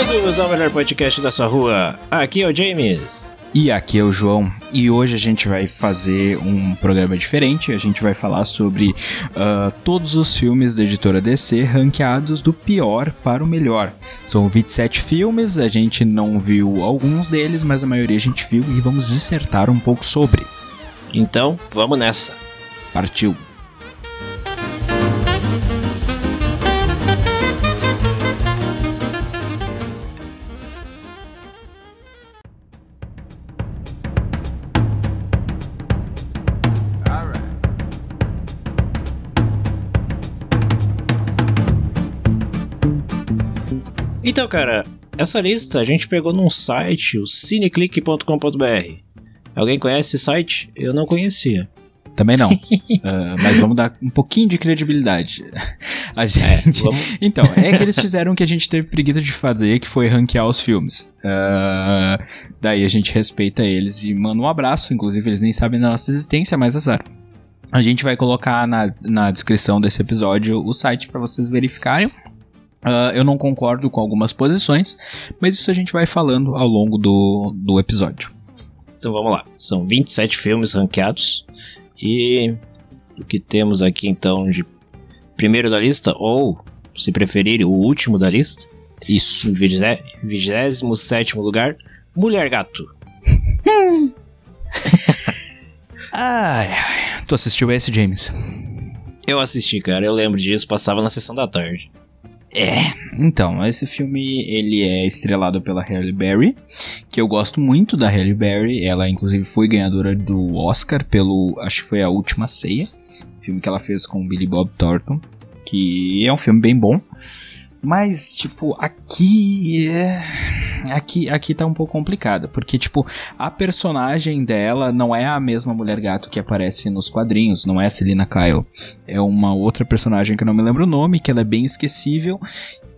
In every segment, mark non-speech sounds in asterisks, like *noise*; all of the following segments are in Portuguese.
Bem-vindos ao melhor podcast da sua rua. Aqui é o James. E aqui é o João, e hoje a gente vai fazer um programa diferente. A gente vai falar sobre uh, todos os filmes da editora DC ranqueados do pior para o melhor. São 27 filmes, a gente não viu alguns deles, mas a maioria a gente viu e vamos dissertar um pouco sobre. Então, vamos nessa. Partiu! Cara, essa lista a gente pegou num site, o cineclick.com.br. Alguém conhece esse site? Eu não conhecia. Também não. uh, *laughs* mas vamos dar um pouquinho de credibilidade. *laughs* A gente. É. Então, é que eles fizeram o que a gente teve preguiça de fazer, que foi ranquear os filmes. Uh, daí a gente respeita eles e manda um abraço. Inclusive, eles nem sabem da nossa existência, mas azar. A gente vai colocar na, na descrição desse episódio o site para vocês verificarem. Uh, eu não concordo com algumas posições, mas isso a gente vai falando ao longo do, do episódio. Então vamos lá. São 27 filmes ranqueados. E o que temos aqui então de primeiro da lista, ou se preferir, o último da lista. Isso. Em 27 lugar, Mulher Gato. *laughs* ai, tu assistiu esse, James? Eu assisti, cara. Eu lembro disso. Passava na sessão da tarde. É, então, esse filme ele é estrelado pela Halle Berry, que eu gosto muito da Halle Berry, ela inclusive foi ganhadora do Oscar pelo, acho que foi a Última Ceia, filme que ela fez com Billy Bob Thornton, que é um filme bem bom. Mas, tipo, aqui é. Aqui, aqui tá um pouco complicado, porque, tipo, a personagem dela não é a mesma mulher gato que aparece nos quadrinhos, não é a Selina Kyle. É uma outra personagem que eu não me lembro o nome, que ela é bem esquecível.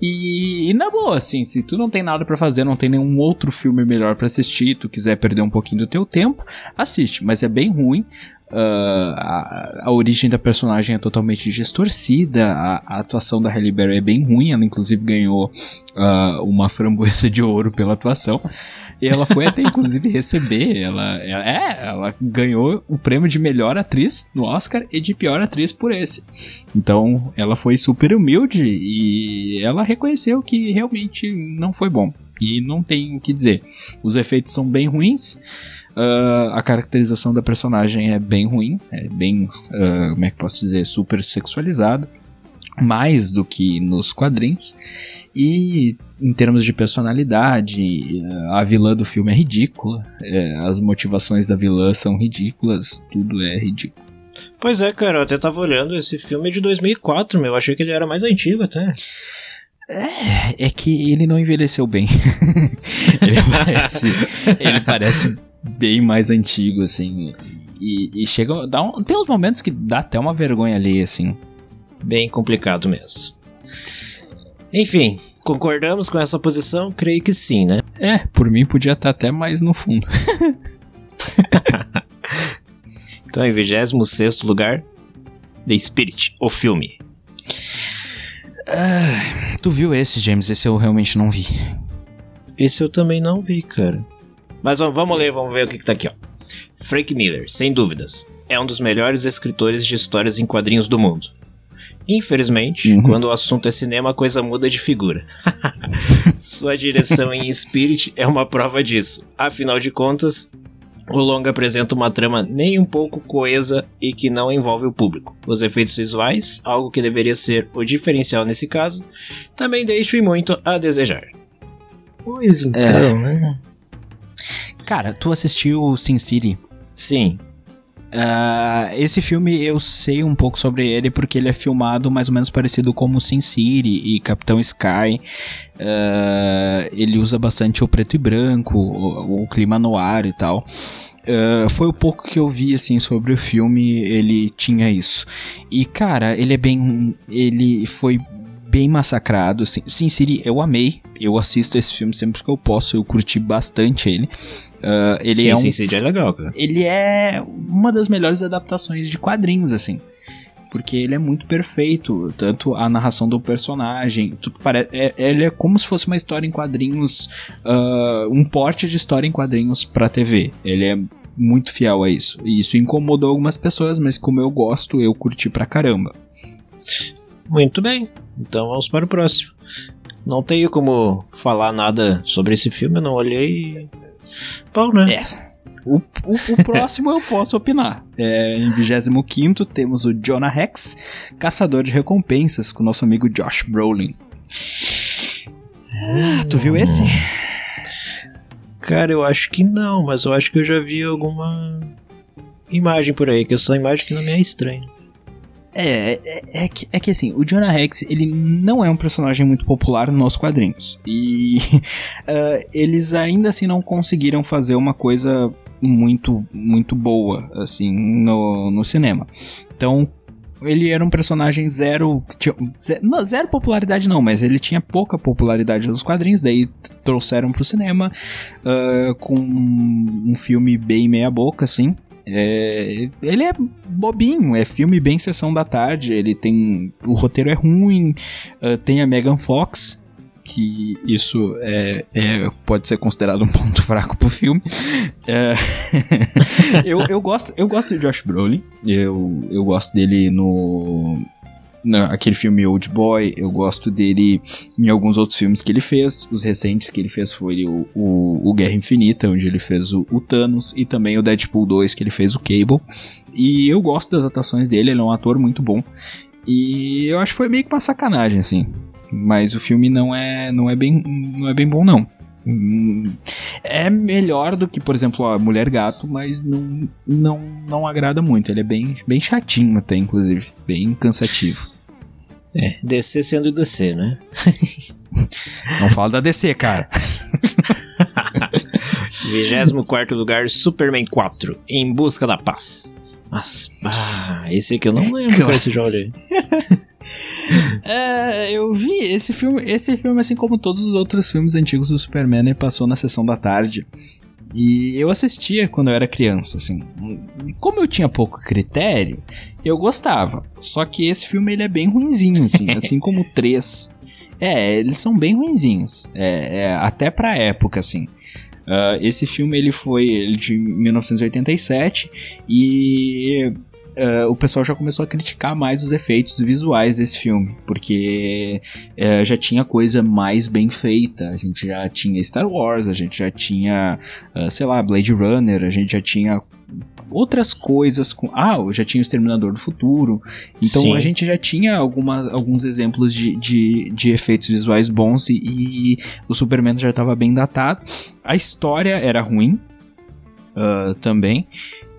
E, e na boa, assim, se tu não tem nada para fazer, não tem nenhum outro filme melhor para assistir, tu quiser perder um pouquinho do teu tempo, assiste, mas é bem ruim. Uh, a, a, origem da personagem é totalmente distorcida, a, a, atuação da Halle Berry é bem ruim, ela inclusive ganhou uh, uma framboesa de ouro pela atuação. E ela foi até inclusive receber, ela, ela, é, ela ganhou o prêmio de melhor atriz no Oscar e de pior atriz por esse. Então ela foi super humilde e ela reconheceu que realmente não foi bom. E não tem o que dizer. Os efeitos são bem ruins. Uh, a caracterização da personagem é bem ruim, é bem, uh, como é que posso dizer, super sexualizado, mais do que nos quadrinhos. E em termos de personalidade, a vilã do filme é ridícula, é, as motivações da vilã são ridículas, tudo é ridículo. Pois é, cara, eu até tava olhando, esse filme é de 2004, meu, eu achei que ele era mais antigo até. É, é que ele não envelheceu bem. *laughs* ele parece. Ele parece bem mais antigo, assim. E, e chega. Dá um, tem uns momentos que dá até uma vergonha ali, assim. Bem complicado mesmo. Enfim, concordamos com essa posição? Creio que sim, né? É, por mim podia estar até mais no fundo. *laughs* então, em 26 lugar, The Spirit, o filme. Uh, tu viu esse, James? Esse eu realmente não vi. Esse eu também não vi, cara. Mas vamos ler, vamos ver o que, que tá aqui, ó. Frank Miller, sem dúvidas, é um dos melhores escritores de histórias em quadrinhos do mundo. Infelizmente, uhum. quando o assunto é cinema, a coisa muda de figura. *laughs* Sua direção em Spirit é uma prova disso. Afinal de contas, o longa apresenta uma trama nem um pouco coesa e que não envolve o público. Os efeitos visuais, algo que deveria ser o diferencial nesse caso, também deixam muito a desejar. Pois então, é. né? Cara, tu assistiu Sin City? Sim. Uh, esse filme eu sei um pouco sobre ele porque ele é filmado mais ou menos parecido como Sin City e Capitão Sky. Uh, ele usa bastante o preto e branco, o, o clima no ar e tal. Uh, foi o pouco que eu vi assim sobre o filme, ele tinha isso. E cara, ele é bem. Ele foi bem massacrado. Assim. Sin City eu amei. Eu assisto esse filme sempre que eu posso. Eu curti bastante ele. Uh, ele Sim, é um, Sin City é legal, cara. Ele é uma das melhores adaptações de quadrinhos, assim. porque ele é muito perfeito, tanto a narração do personagem, tudo parece, é, ele é como se fosse uma história em quadrinhos, uh, um porte de história em quadrinhos para TV. Ele é muito fiel a isso. E isso incomodou algumas pessoas, mas como eu gosto, eu curti pra caramba. Muito bem, então vamos para o próximo. Não tenho como falar nada sobre esse filme, eu não olhei. Bom, né? É. O, o, o *laughs* próximo eu posso opinar. É, em 25 temos o Jonah Rex, caçador de recompensas, com nosso amigo Josh Brolin. Ah, tu viu esse? Cara, eu acho que não, mas eu acho que eu já vi alguma imagem por aí, que essa imagem que não me é estranha. É, é, é, que, é que assim, o Jonah Rex, ele não é um personagem muito popular nos nossos quadrinhos. E uh, *laughs* eles ainda assim não conseguiram fazer uma coisa muito, muito boa, assim, no, no cinema. Então, ele era um personagem zero, tinha, zero, não, zero popularidade não, mas ele tinha pouca popularidade nos quadrinhos, daí trouxeram pro cinema uh, com um filme bem meia boca, assim. É, ele é bobinho, é filme bem sessão da tarde, ele tem. O roteiro é ruim, uh, tem a Megan Fox, que isso é, é, pode ser considerado um ponto *laughs* fraco pro filme. É, *laughs* eu, eu, gosto, eu gosto de Josh Brolin, eu, eu gosto dele no, aquele filme Old Boy, eu gosto dele em alguns outros filmes que ele fez. Os recentes que ele fez foi o, o, o Guerra Infinita, onde ele fez o, o, Thanos, e também o Deadpool 2, que ele fez o Cable. E eu gosto das atuações dele, ele é um ator muito bom. E eu acho que foi meio que uma sacanagem, assim. Mas o filme não é, não é, bem, não é bem bom, não. É melhor do que, por exemplo, a Mulher Gato, mas não, não, não agrada muito. Ele é bem, bem chatinho até, inclusive. Bem cansativo. É, DC sendo DC, né? *laughs* não fala da DC, cara. *laughs* 24 lugar, Superman 4, Em Busca da Paz. Mas, ah, esse aqui eu não lembro claro. qual já olhei. *laughs* é, eu vi esse filme, esse filme, assim como todos os outros filmes antigos do Superman, ele passou na sessão da tarde. E eu assistia quando eu era criança, assim. Como eu tinha pouco critério, eu gostava. Só que esse filme ele é bem ruinzinho, assim, *laughs* assim como 3. É, eles são bem ruinzinhos. É, é, até pra época, assim. Uh, esse filme ele foi ele de 1987 e Uh, o pessoal já começou a criticar mais os efeitos visuais desse filme, porque uh, já tinha coisa mais bem feita. A gente já tinha Star Wars, a gente já tinha, uh, sei lá, Blade Runner, a gente já tinha outras coisas com. Ah, eu já tinha o Exterminador do Futuro. Então Sim. a gente já tinha alguma, alguns exemplos de, de, de efeitos visuais bons e, e o Superman já estava bem datado. A história era ruim, Uh, também.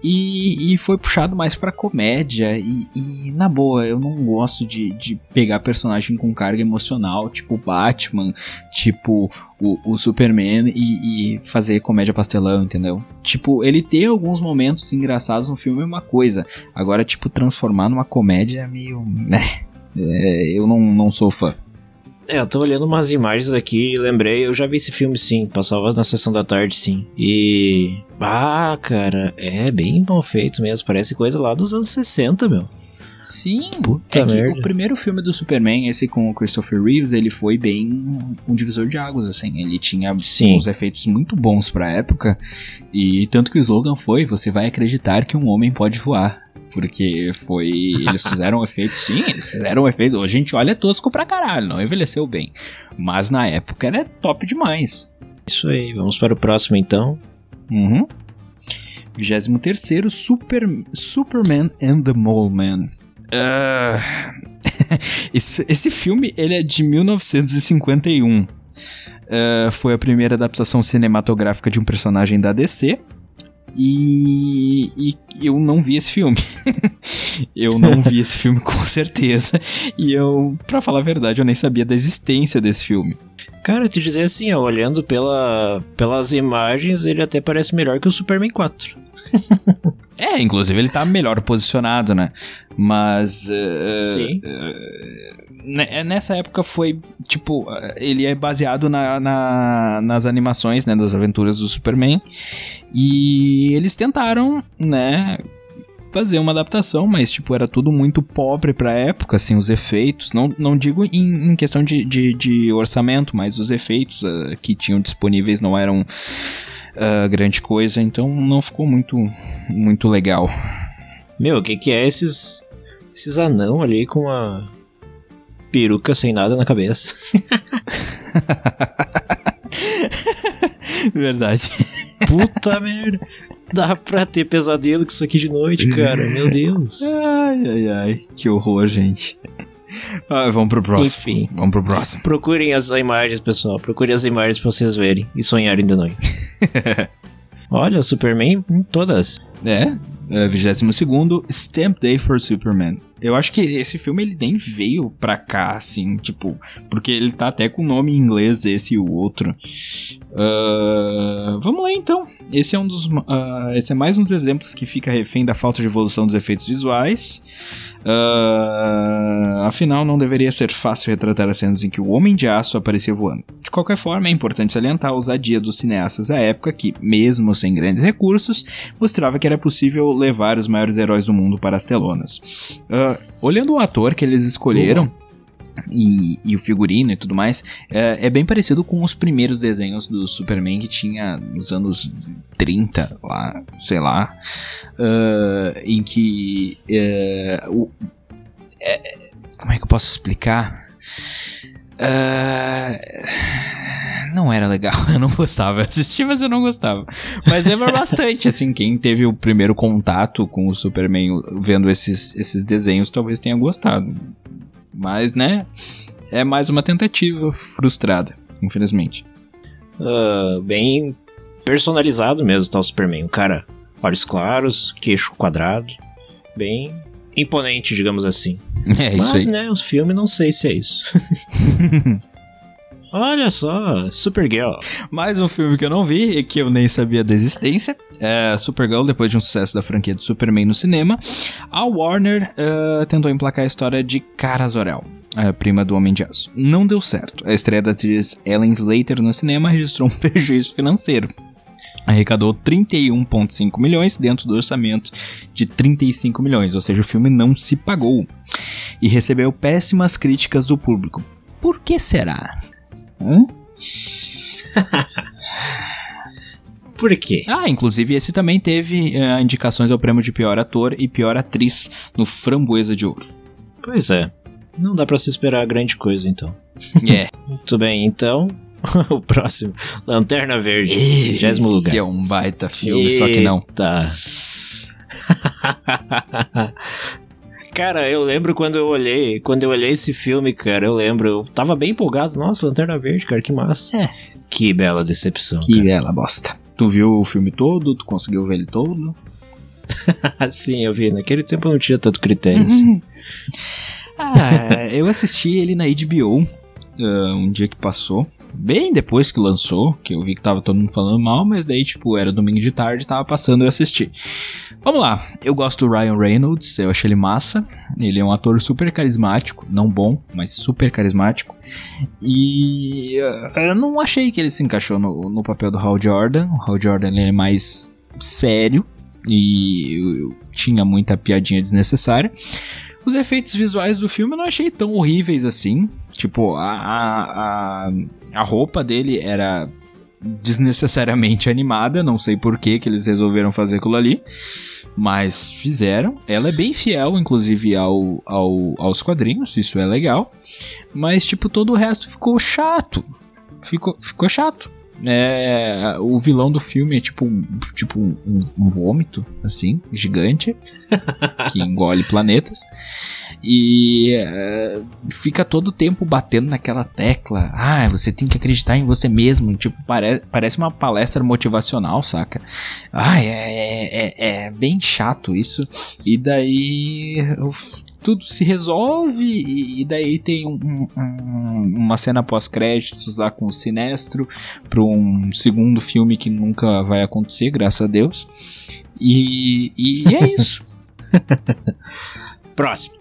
E, e, foi puxado mais pra comédia. E, e, na boa, eu não gosto de, de pegar personagem com carga emocional, tipo Batman, tipo o, o Superman, e, e, fazer comédia pastelão, entendeu? Tipo, ele ter alguns momentos engraçados no filme é uma coisa. Agora, tipo, transformar numa comédia é meio. né? É, eu não, não sou fã. É, eu tô olhando umas imagens aqui e lembrei, eu já vi esse filme sim, passava na sessão da tarde sim. E. Ah, cara, é bem mal feito mesmo, parece coisa lá dos anos 60, meu. Sim, Puta é merda. que o primeiro filme do Superman, esse com o Christopher Reeves, ele foi bem um divisor de águas, assim. Ele tinha Sim. uns efeitos muito bons pra época. E tanto que o slogan foi: Você vai acreditar que um homem pode voar. Porque foi. Eles fizeram um efeito, sim, eles fizeram um efeito. A gente olha tosco pra caralho, não envelheceu bem. Mas na época era top demais. Isso aí, vamos para o próximo então. Uhum. 23 Super, Superman and the Mole Man. *laughs* Uh, esse, esse filme ele é de 1951. Uh, ah, foi a primeira adaptação cinematográfica de um personagem da DC. E, e, eu não vi esse filme. *laughs* eu não vi esse filme com certeza. E eu, pra falar a verdade, eu nem sabia da existência desse filme. Cara, eu te dizer assim, ó, olhando pela, pelas imagens, ele até parece melhor que o Superman 4. *laughs* é, inclusive ele tá melhor posicionado, né? Mas. Uh, Sim. Uh, nessa época foi. Tipo, ele é baseado na, na, nas animações, né? Das aventuras do Superman. E eles tentaram, né? fazer uma adaptação, mas, tipo, era tudo muito pobre pra época, assim, os efeitos. Não, não digo em, em questão de, de, de, orçamento, mas os efeitos uh, que tinham disponíveis não eram uh, grande coisa, então não ficou muito, muito legal. Meu, o que, que é esses, esses anão ali com a peruca sem nada na cabeça? *laughs* Verdade. Puta merda. Dá pra ter pesadelo com isso aqui de noite, cara. Meu Deus. Ai, ai, ai. Que horror, gente. Ah, vamos pro próximo. Enfim. Vamos pro próximo. Procurem as imagens, pessoal. Procurem as imagens pra vocês verem e sonharem de noite. *laughs* Olha, o Superman em todas. É, é 22 Stamp Day for Superman. Eu acho que esse filme ele nem veio pra cá, assim, tipo, porque ele tá até com o nome em inglês, esse e o outro. Uh, vamos lá então. Esse é um dos. Uh, esse é mais um dos exemplos que fica refém da falta de evolução dos efeitos visuais. Uh, afinal, não deveria ser fácil retratar as cenas em que o Homem de Aço aparecia voando. De qualquer forma, é importante salientar a ousadia dos cineastas à época que, mesmo sem grandes recursos, mostrava que era possível levar os maiores heróis do mundo para as telonas. Uh, olhando o ator que eles escolheram. Uhum. E, e, o figurino e tudo mais, é, é, bem parecido com os primeiros desenhos do Superman que tinha nos anos 30, lá, sei lá, uh, em que. Uh, o, é, como é que eu posso explicar? Uh, não era legal, *laughs* eu não gostava. Eu assisti, mas eu não gostava. Mas lembra *laughs* bastante, assim, quem teve o primeiro contato com o Superman vendo esses, esses desenhos talvez tenha gostado. Mas, né, é mais uma tentativa frustrada, infelizmente. Uh, bem personalizado mesmo, tá o Superman. Um cara, olhos claros, queixo quadrado, bem imponente, digamos assim. *laughs* É isso Mas, aí. né, os filmes não sei se é isso. *laughs* Olha só, Supergirl. Mais um filme que eu não vi e que eu nem sabia da existência. É Supergirl, depois de um sucesso da franquia do Superman no cinema, a Warner uh, tentou emplacar a história de Kara Zor-El, a prima do Homem de Aço. Não deu certo. A estreia da atriz Ellen Slater no cinema registrou um *laughs* prejuízo financeiro. Arrecadou 31,5 milhões dentro do orçamento de 35 milhões, ou seja, o filme não se pagou. E recebeu péssimas críticas do público. Por que será? Hum? *laughs* Por quê? Ah, inclusive esse também teve uh, indicações ao prêmio de pior ator e pior atriz no Framboesa de Ouro. Pois é. Não dá para se esperar grande coisa, então. *laughs* É. Yeah. Muito bem, então. *laughs* o próximo. Lanterna Verde. Vigésimo lugar. Esse é um baita filme, Eita. só que não. Tá. *laughs* Cara, eu lembro quando eu olhei, quando eu olhei esse filme, cara, eu lembro, eu tava bem empolgado. Nossa, Lanterna Verde, cara, que massa. É. Que bela decepção. Que cara. bela bosta. Tu viu o filme todo? Tu conseguiu ver ele todo? *laughs* Sim, eu vi. Naquele tempo eu não tinha tanto critério. Assim. ah, eu assisti ele na HBO uh, um dia que passou bem depois que lançou, que eu vi que tava todo mundo falando mal, mas daí, tipo, era domingo de tarde, tava passando e eu assisti. Vamos lá, eu gosto do Ryan Reynolds, eu achei ele massa, ele é um ator super carismático, não bom, mas super carismático, e uh, eu não achei que ele se encaixou no, no papel do Hal Jordan, o Hal Jordan ele é mais sério, e eu, eu tinha muita piadinha desnecessária. Os efeitos visuais do filme eu não achei tão horríveis assim. Tipo, a, a, a roupa dele era desnecessariamente animada, não sei por que que eles resolveram fazer aquilo ali, mas fizeram. Ela é bem fiel, inclusive, ao, ao, aos quadrinhos, isso é legal, mas, tipo, todo o resto ficou chato. Ficou, ficou chato. É, o vilão do filme é tipo, tipo um, um vômito, assim, gigante, *laughs* que engole planetas. E é, fica todo o tempo batendo naquela tecla. Ah, você tem que acreditar em você mesmo. Tipo, pare parece uma palestra motivacional, saca? Ah, é, é, é bem chato isso. E daí tudo se resolve e, daí tem um, um, uma cena pós-créditos lá com o Sinestro para um segundo filme que nunca vai acontecer, graças a Deus. E, e é *laughs* isso. Próximo.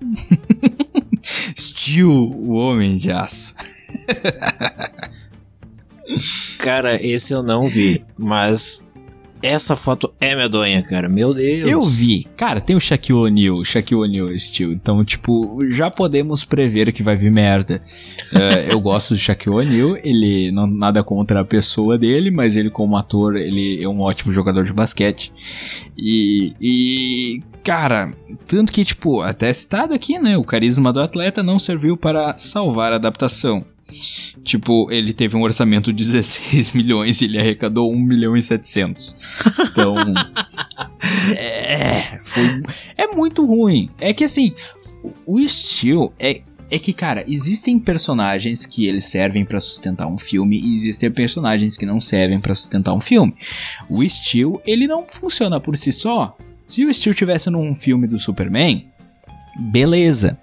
*laughs* Steel, o Homem de Aço. Cara, esse eu não vi, mas essa foto é medonha, cara. Meu Deus. Eu vi. Cara, tem o Shaquille O'Neal, Shaquille O'Neal estilo. Então, tipo, já podemos prever que vai vir merda. uh, *laughs* eu gosto do Shaquille O'Neal, ele não nada contra a pessoa dele, mas ele como ator, ele é um ótimo jogador de basquete. E, e cara, tanto que, tipo, até citado aqui, né, o carisma do atleta não serviu para salvar a adaptação. Tipo, ele teve um orçamento de *laughs* 16 milhões e ele arrecadou 1 milhão e 700. Então. *laughs* é. Foi, é muito ruim. É que assim, o Steel é. É que, cara, existem personagens que eles servem para sustentar um filme e existem personagens que não servem para sustentar um filme. O Steel, ele não funciona por si só. Se o Steel tivesse num filme do Superman, beleza.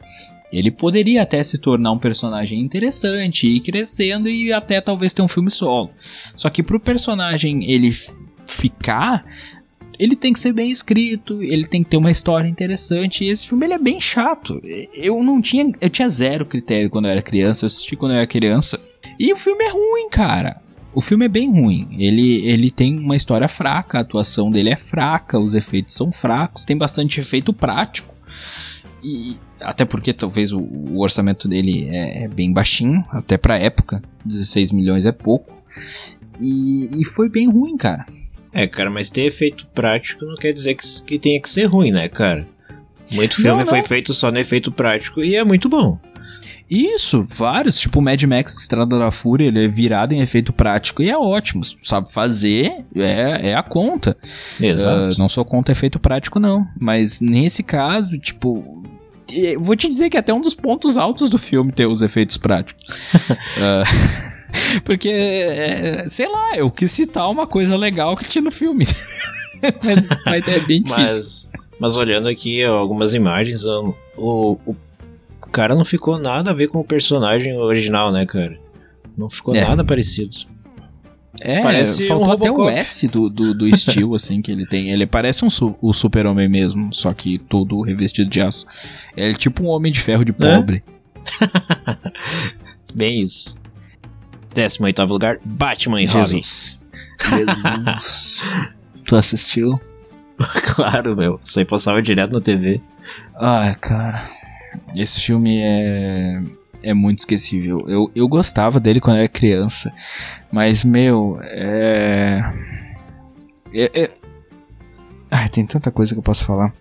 Ele poderia até se tornar um personagem interessante, ir crescendo e até talvez ter um filme solo. Só que pro personagem ele ficar, ele tem que ser bem escrito, ele tem que ter uma história interessante. E esse filme ele é bem chato. Eu não tinha, eu tinha zero critério quando eu era criança, eu assisti quando eu era criança. E o filme é ruim, cara. O filme é bem ruim. Ele, ele tem uma história fraca, a atuação dele é fraca, os efeitos são fracos, tem bastante efeito prático. E até porque talvez o, o orçamento dele é, é, bem baixinho, até pra época, 16 milhões é pouco. E, e foi bem ruim, cara. É, cara, mas ter efeito prático não quer dizer que, que tenha que ser ruim, né, cara? Muito filme não, não. foi feito só no efeito prático e é muito bom. Isso, vários, tipo Mad Max Estrada da Fúria, ele é virado em efeito prático e é ótimo. Sabe fazer, é, é a conta. Exato. Uh, não sou contra efeito prático, não. Mas nesse caso, tipo, vou te dizer que é até um dos pontos altos do filme ter os efeitos práticos. uh, *laughs* *laughs* porque, é, sei lá, eu quis citar uma coisa legal que tinha no filme. *laughs* mas, é bem difícil. Mas, mas olhando aqui algumas imagens, o, o cara não ficou nada a ver com o personagem original, né, cara? Não ficou é. nada parecido. É, parece faltou um até o S do, do, do estilo, *laughs* assim, que ele tem. Ele parece um su o super-homem mesmo, só que todo revestido de aço. É tipo um homem de ferro de pobre. É? *laughs* Bem isso. 18 lugar, Batman e Jesus. Robin. Jesus. tu assistiu? *laughs* claro, meu. Isso aí passava direto na TV. Ai, cara. Esse filme é é muito esquecível. Eu, eu gostava dele quando eu era criança, mas, meu, é. é, é... Ai, tem tanta coisa que eu posso falar.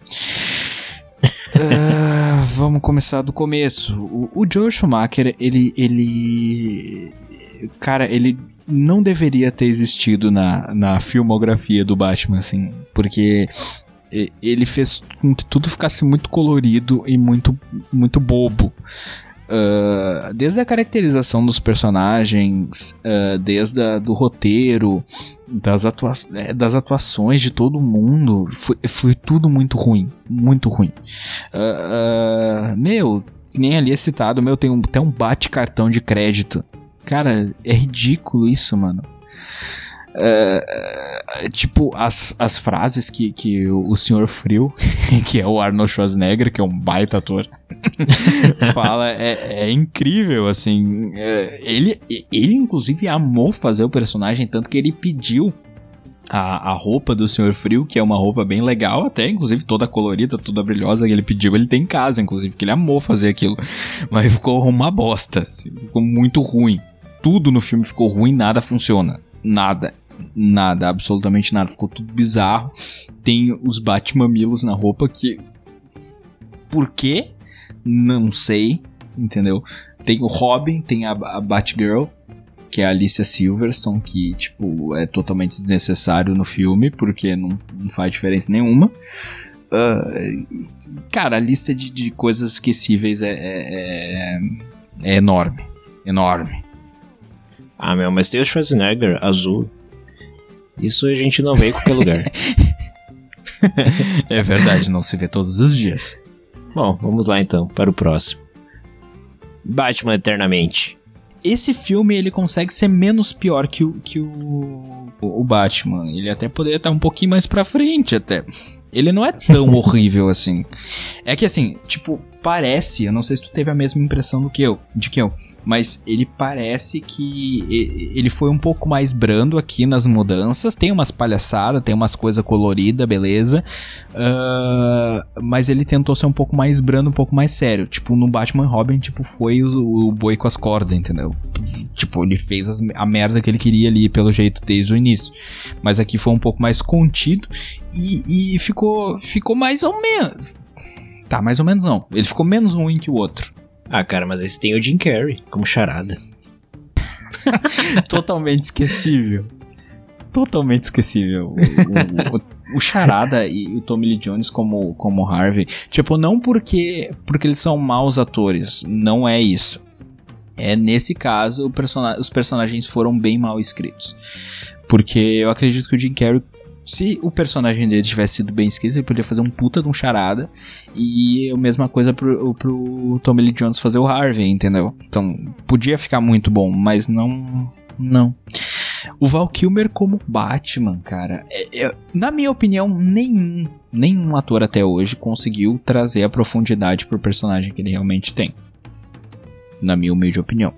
uh, *laughs* vamos começar do começo. O, o Joe Schumacher, ele, ele. Cara, ele não deveria ter existido na, na filmografia do Batman, assim, porque ele fez com que tudo ficasse muito colorido e muito, muito bobo. Uh, desde a caracterização dos personagens, uh, desde a, do roteiro, das, atua é, das atuações de todo mundo, foi, foi tudo muito ruim, muito ruim. Uh, meu, nem ali é citado, meu, tem um, até um bate-cartão de crédito. Cara, é ridículo isso, mano. Uh, tipo, as, as frases que, que o, Sr. Frio, *laughs* que é o Arnold Schwarzenegger, que é um baita ator, *laughs* fala, é, é, incrível, assim. É, ele, ele, inclusive, amou fazer o personagem, tanto que ele pediu a, a roupa do Sr. Frio, que é uma roupa bem legal, até, inclusive, toda colorida, toda brilhosa, que ele pediu, ele tem em casa, inclusive, que ele amou fazer aquilo. *laughs* Mas ficou uma bosta, assim, ficou muito ruim. Tudo no filme ficou ruim, nada funciona. Nada nada, absolutamente nada. Ficou tudo bizarro. Tem os Batmamilos na roupa que. Por quê? Não sei, entendeu? Tem o Robin, tem a, a Batgirl, que é a Alicia Silverstone, que, tipo, é totalmente desnecessário no filme, porque não, não faz diferença nenhuma. Uh, cara, a lista de, de coisas esquecíveis é, é, é, é enorme. Enorme. Ah, meu, mas tem o Schwarzenegger azul. Isso a gente não vê em qualquer lugar. *laughs* é verdade, não se vê todos os dias. Bom, vamos lá então, para o próximo. Batman Eternamente. Esse filme ele consegue ser menos pior que o, que o, o Batman. Ele até poderia estar um pouquinho mais pra frente até. Ele não é tão *laughs* horrível assim. É que assim, tipo, parece, eu não sei se tu teve a mesma impressão do que eu, de que eu, mas ele parece que ele foi um pouco mais brando aqui nas mudanças. Tem umas palhaçadas, tem umas coisas coloridas, beleza. Uh, mas ele tentou ser um pouco mais brando, um pouco mais sério. Tipo, no Batman Robin, tipo, foi o, o boi com as cordas, entendeu? Tipo, ele fez as, a merda que ele queria ali, pelo jeito, desde o início. Mas aqui foi um pouco mais contido e, e ficou, ficou mais ou menos Tá, mais ou menos não. Ele ficou menos ruim que o outro. Ah, cara, mas esse tem o Jim Carrey como charada. *laughs* Totalmente esquecível. Totalmente esquecível. O, o, o, o, Charada e o Tommy Lee Jones como, como Harvey. Tipo, não porque, porque eles são maus atores. Não é isso. É nesse caso, person os personagens foram bem mal escritos. Porque eu acredito que o Jim Carrey se o personagem dele tivesse sido bem escrito, ele poderia fazer um puta de um charada. E a mesma coisa pro, pro Tommy Lee Jones fazer o Harvey, entendeu? Então, podia ficar muito bom, mas não. Não. O Val Kilmer como Batman, cara, é, é, na minha opinião, nenhum, nenhum ator até hoje conseguiu trazer a profundidade pro personagem que ele realmente tem. Na minha humilde opinião.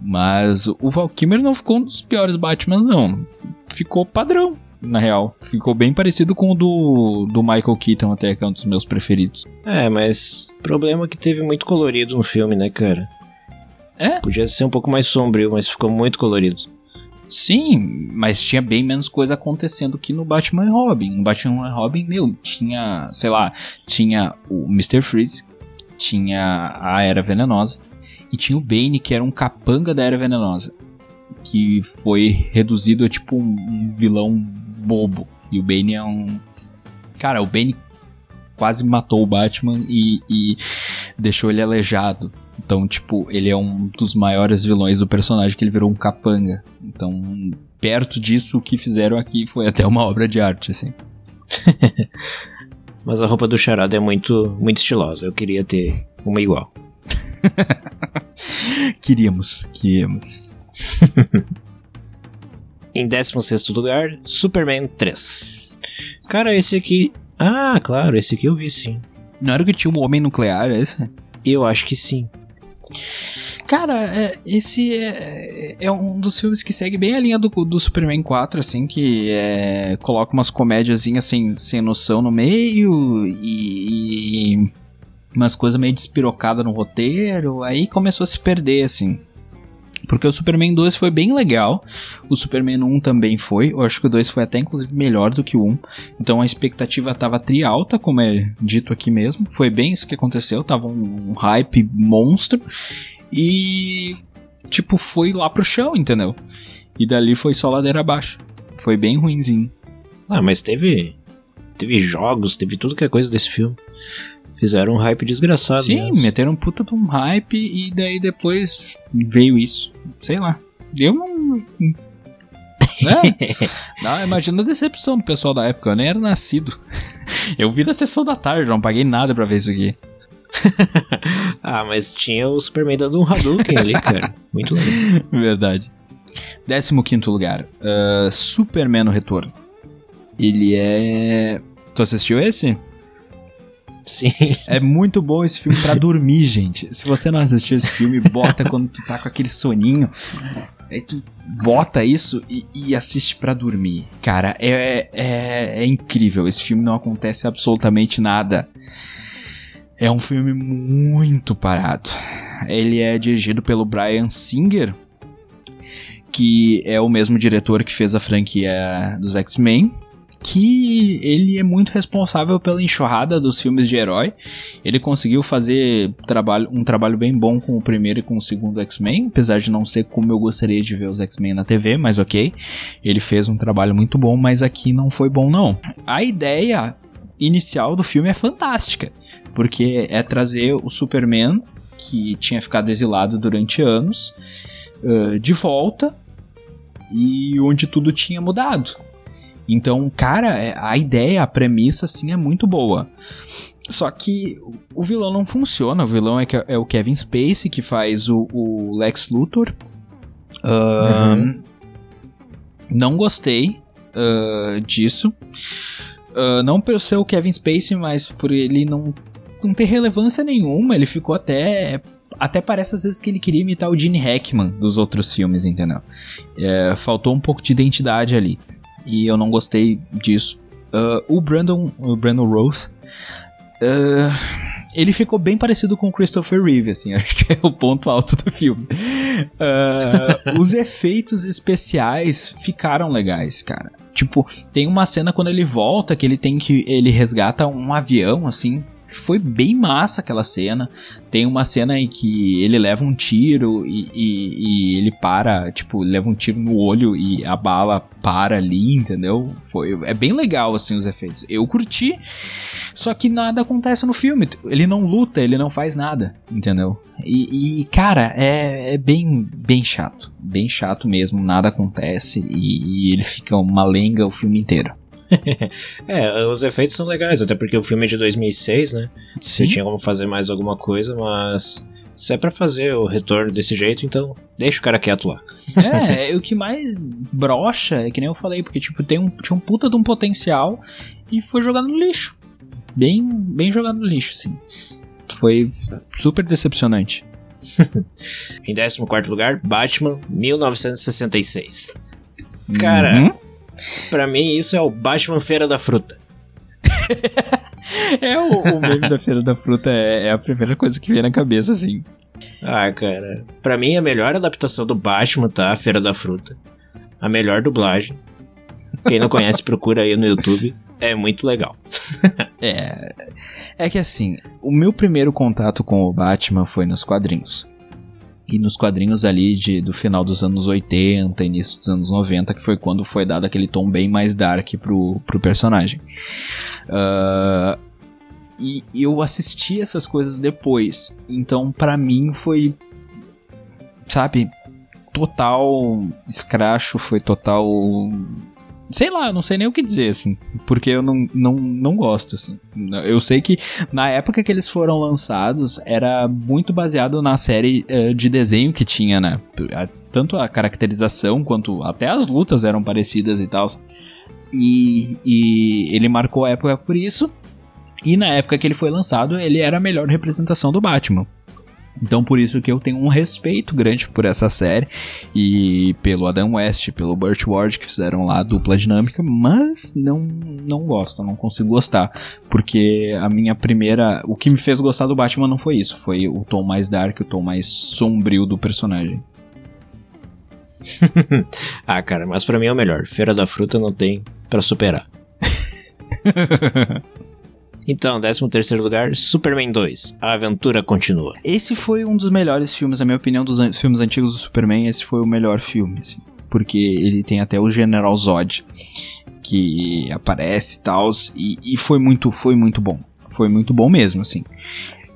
Mas o Val Kilmer não ficou um dos piores Batmans, não. Ficou padrão na real. Ficou bem parecido com o do, do Michael Keaton, até, que é um dos meus preferidos. É, mas o problema é que teve muito colorido no filme, né, cara? É? Podia ser um pouco mais sombrio, mas ficou muito colorido. Sim, mas tinha bem menos coisa acontecendo que no Batman e Robin. No Batman e Robin, meu, tinha, sei lá, tinha o Mr. Freeze, tinha a Era Venenosa e tinha o Bane, que era um capanga da Era Venenosa, que foi reduzido a tipo um vilão bobo. E o Bane é um. Cara, o Bane quase matou o Batman e, e deixou ele aleijado. Então, tipo, ele é um dos maiores vilões do personagem que ele virou um capanga. Então, perto disso, o que fizeram aqui foi até uma obra de arte, assim. *laughs* Mas a roupa do Charada é muito, muito estilosa. Eu queria ter uma igual. *laughs* queríamos, queríamos. *laughs* Em 16 lugar, Superman 3. Cara, esse aqui. Ah, claro, esse aqui eu vi sim. Não era que tinha um homem nuclear, é esse? Eu acho que sim. Cara, é, esse é, é, um dos filmes que segue bem a linha do, do Superman 4, assim, que é, coloca umas comédiazinhas sem, sem noção no meio e, e umas coisas meio despirocadas no roteiro, aí começou a se perder, assim. Porque o Superman 2 foi bem legal, o Superman 1 também foi, eu acho que o 2 foi até inclusive melhor do que o 1, então a expectativa tava tri alta, como é dito aqui mesmo, foi bem isso que aconteceu, tava um hype monstro, e tipo, foi lá pro chão, entendeu? E dali foi só ladeira abaixo, foi bem ruinzinho. Ah, mas teve, teve jogos, teve tudo que é coisa desse filme. Fizeram um hype desgraçado. Sim, mesmo. meteram um puta de um hype e daí depois veio isso. Sei lá. Deu um. É. Não, *laughs* imagina a decepção do pessoal da época. Eu nem era nascido. *laughs* Eu vi na sessão da tarde, não paguei nada pra ver isso aqui. *laughs* ah, mas tinha o Superman dando um Hadouken ali, cara. Muito legal. Verdade. 15 lugar. Uh, Superman no Retorno. Ele é. Tu assistiu esse? Sim. É muito bom esse filme para dormir, gente. Se você não assistiu esse filme, bota quando tu tá com aquele soninho. Aí tu bota isso e, e assiste para dormir. Cara, é, é, é incrível. Esse filme não acontece absolutamente nada. É um filme muito parado. Ele é dirigido pelo Brian Singer, que é o mesmo diretor que fez a franquia dos X-Men que ele é muito responsável pela enxurrada dos filmes de herói. Ele conseguiu fazer trabalho, um trabalho bem bom com o primeiro e com o segundo X-Men, apesar de não ser como eu gostaria de ver os X-Men na TV, mas ok. Ele fez um trabalho muito bom, mas aqui não foi bom não. A ideia inicial do filme é fantástica, porque é trazer o Superman que tinha ficado exilado durante anos uh, de volta e onde tudo tinha mudado. Então, cara, é, a ideia, a premissa, assim, é muito boa. Só que o vilão não funciona. O vilão é, é o Kevin Spacey, que faz o, o Lex Luthor. Uh, uhum. Não gostei uh, disso. Uh, não pelo seu Kevin Spacey, mas por ele não, não ter relevância nenhuma. Ele ficou até. Até parece às vezes que ele queria imitar o Gene Hackman dos outros filmes, entendeu? É, faltou um pouco de identidade ali. E eu não gostei disso. Uh, o Brandon, o Brandon Rose. Uh, ele ficou bem parecido com o Christopher Reeve, assim, *laughs* acho que é o ponto alto do filme. Uh, os efeitos especiais ficaram legais, cara. Tipo, tem uma cena quando ele volta que ele tem que. Ele resgata um avião, assim, foi bem massa aquela cena. Tem uma cena em que ele leva um tiro e, e, e, ele para, tipo, leva um tiro no olho e a bala para ali, entendeu? Foi, é bem legal, assim, os efeitos. Eu curti, só que nada acontece no filme. Ele não luta, ele não faz nada, entendeu? E, e cara, é, é, bem, bem chato. Bem chato mesmo, nada acontece e, e ele fica uma lenga o filme inteiro. *laughs* é, os efeitos são legais, até porque o filme é de 2006, né? Sim. Tinha como fazer mais alguma coisa, mas se é pra fazer o retorno desse jeito, então deixa o cara quieto lá. é, o que mais brocha é que nem eu falei, porque tipo, tem um, tinha um puta de um potencial e foi jogado no lixo. Bem, bem jogado no lixo, assim. Foi super decepcionante. *laughs* em 14 lugar, Batman 1966. Cara, uhum. Pra mim, isso é o Batman Feira da Fruta. *laughs* é, o, o meme da Feira da Fruta é, é, a primeira coisa que vem na cabeça, assim. Ah, cara. Pra mim, a melhor adaptação do Batman, tá? A Feira da Fruta. A melhor dublagem. Quem não conhece, procura aí no YouTube. É muito legal. é. É que assim, o meu primeiro contato com o Batman foi nos quadrinhos e nos quadrinhos ali de, do final dos anos 80, início dos anos 90, que foi quando foi dado aquele tom bem mais dark pro, pro personagem. Uh, e eu assisti essas coisas depois, então para mim foi, sabe, total escracho, foi total sei lá, não sei nem o que dizer, assim, porque eu não, não, não gosto, assim. Eu sei que na época que eles foram lançados, era muito baseado na série uh, de desenho que tinha, né? Tanto a caracterização quanto até as lutas eram parecidas e tal. E, e ele marcou a época por isso. E na época que ele foi lançado, ele era a melhor representação do Batman. Então por isso que eu tenho um respeito grande por essa série e pelo Adam West, pelo Burt Ward que fizeram lá a dupla dinâmica, mas não não gosto, não consigo gostar, porque a minha primeira, o que me fez gostar do Batman não foi isso, foi o tom mais dark, o tom mais sombrio do personagem. *laughs* ah, cara, mas para mim é o melhor. Feira da Fruta não tem para superar. *laughs* Então, 13 terceiro lugar, Superman 2. A aventura continua. Esse foi um dos melhores filmes, na minha opinião, dos an filmes antigos do Superman. Esse foi o melhor filme, assim, porque ele tem até o General Zod que aparece e tal, e foi muito, foi muito bom. Foi muito bom mesmo, assim.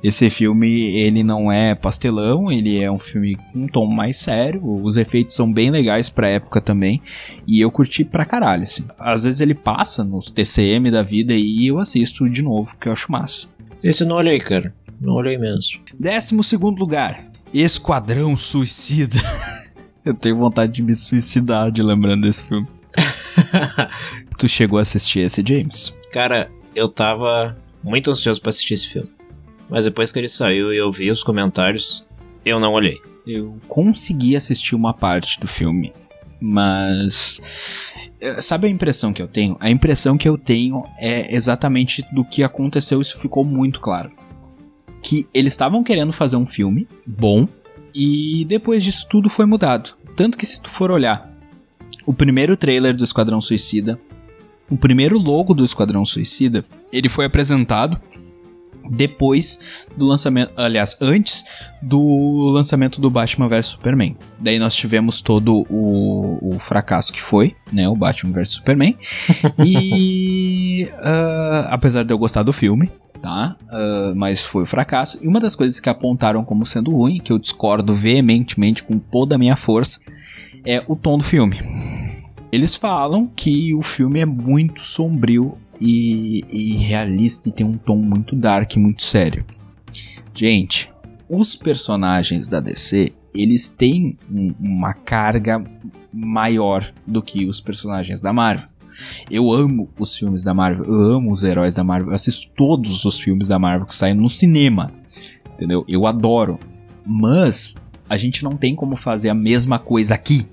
Esse filme, ele não é pastelão, ele é um filme com um tom mais sério, os efeitos são bem legais pra época também, e eu curti pra caralho, assim. Às vezes ele passa nos TCM da vida e eu assisto de novo, porque eu acho massa. Esse não olhei, cara. Não olhei mesmo. Décimo segundo lugar, Esquadrão Suicida. *laughs* eu tenho vontade de me suicidar de lembrando desse filme. *laughs* tu chegou a assistir esse, James? Cara, eu tava muito ansioso para assistir esse filme. Mas depois que ele saiu e eu vi os comentários, eu não olhei. Eu consegui assistir uma parte do filme, mas eh, sabe a impressão que eu tenho? A impressão que eu tenho é exatamente do que aconteceu, isso ficou muito claro. Que eles estavam querendo fazer um filme bom e depois disso tudo foi mudado. Tanto que se tu for olhar o primeiro trailer do Esquadrão Suicida, o primeiro logo do Esquadrão Suicida, ele foi apresentado depois do lançamento, aliás, antes do lançamento do Batman vs Superman. Daí nós tivemos todo o, o fracasso que foi, né, o Batman vs Superman. *laughs* e uh, apesar de eu gostar do filme, tá? Uh, mas foi um fracasso. E uma das coisas que apontaram como sendo ruim, que eu discordo veementemente com toda a minha força, é o tom do filme. Eles falam que o filme é muito sombrio e, e realista e tem um tom muito dark, muito sério. Gente, os personagens da DC eles têm um, uma carga maior do que os personagens da Marvel. Eu amo os filmes da Marvel, eu amo os heróis da Marvel, eu assisto todos os filmes da Marvel que saem no cinema. Entendeu? Eu adoro. Mas a gente não tem como fazer a mesma coisa aqui.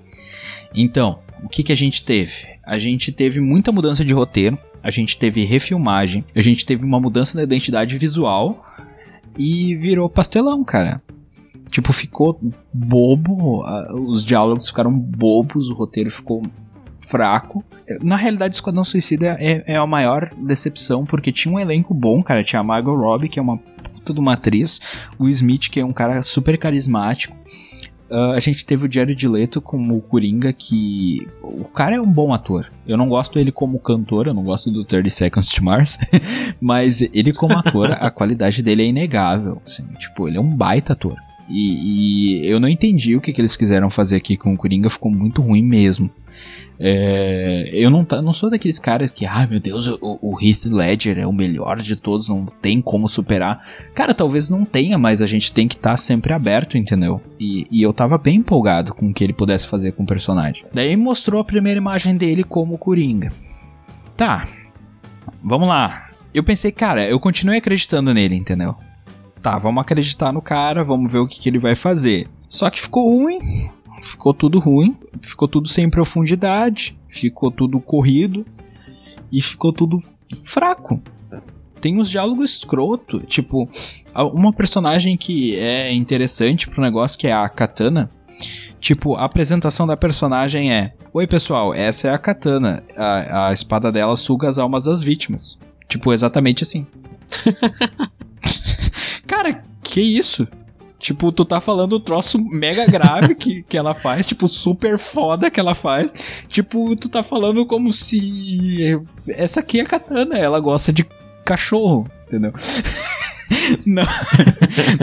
Então, o que, que a gente teve? A gente teve muita mudança de roteiro, a gente teve refilmagem, a gente teve uma mudança na identidade visual e virou pastelão, cara. Tipo, ficou bobo, os diálogos ficaram bobos, o roteiro ficou fraco. Na realidade, Esquadrão Suicida é, é a maior decepção, porque tinha um elenco bom, cara. Tinha a Margot Robbie, que é uma puta de uma atriz, o Smith, que é um cara super carismático. Uh, a gente teve o Jared Leto como o Coringa, que o cara é um bom ator. Eu não gosto dele como cantor, eu não gosto do 30 Seconds to Mars, *laughs* mas ele como ator, a qualidade dele é inegável. Assim, tipo, ele é um baita ator. E, e eu não entendi o que, que eles quiseram fazer aqui com o Coringa, ficou muito ruim mesmo. É, eu não, não sou daqueles caras que, ah, meu Deus, o, o Heath Ledger é o melhor de todos, não tem como superar. Cara, talvez não tenha, mas a gente tem que estar tá sempre aberto, entendeu? E, e, eu tava bem empolgado com o que ele pudesse fazer com o personagem. Daí mostrou a primeira imagem dele como Coringa. Tá, vamos lá. Eu pensei, cara, eu continuei acreditando nele, entendeu? Tá, vamos acreditar no cara, vamos ver o que, que ele vai fazer. Só que ficou ruim, ficou tudo ruim, ficou tudo sem profundidade, ficou tudo corrido e ficou tudo fraco. Tem uns diálogos escroto, tipo, uma personagem que é interessante pro negócio que é a Katana. Tipo, a apresentação da personagem é: Oi, pessoal, essa é a Katana. A, a espada dela suga as almas das vítimas. Tipo, exatamente assim. *laughs* Cara, que isso? Tipo, tu tá falando o troço mega grave que, *laughs* que ela faz, tipo, super foda que ela faz. Tipo, tu tá falando como se. Essa aqui é katana, ela gosta de cachorro, entendeu? *laughs* não. *laughs*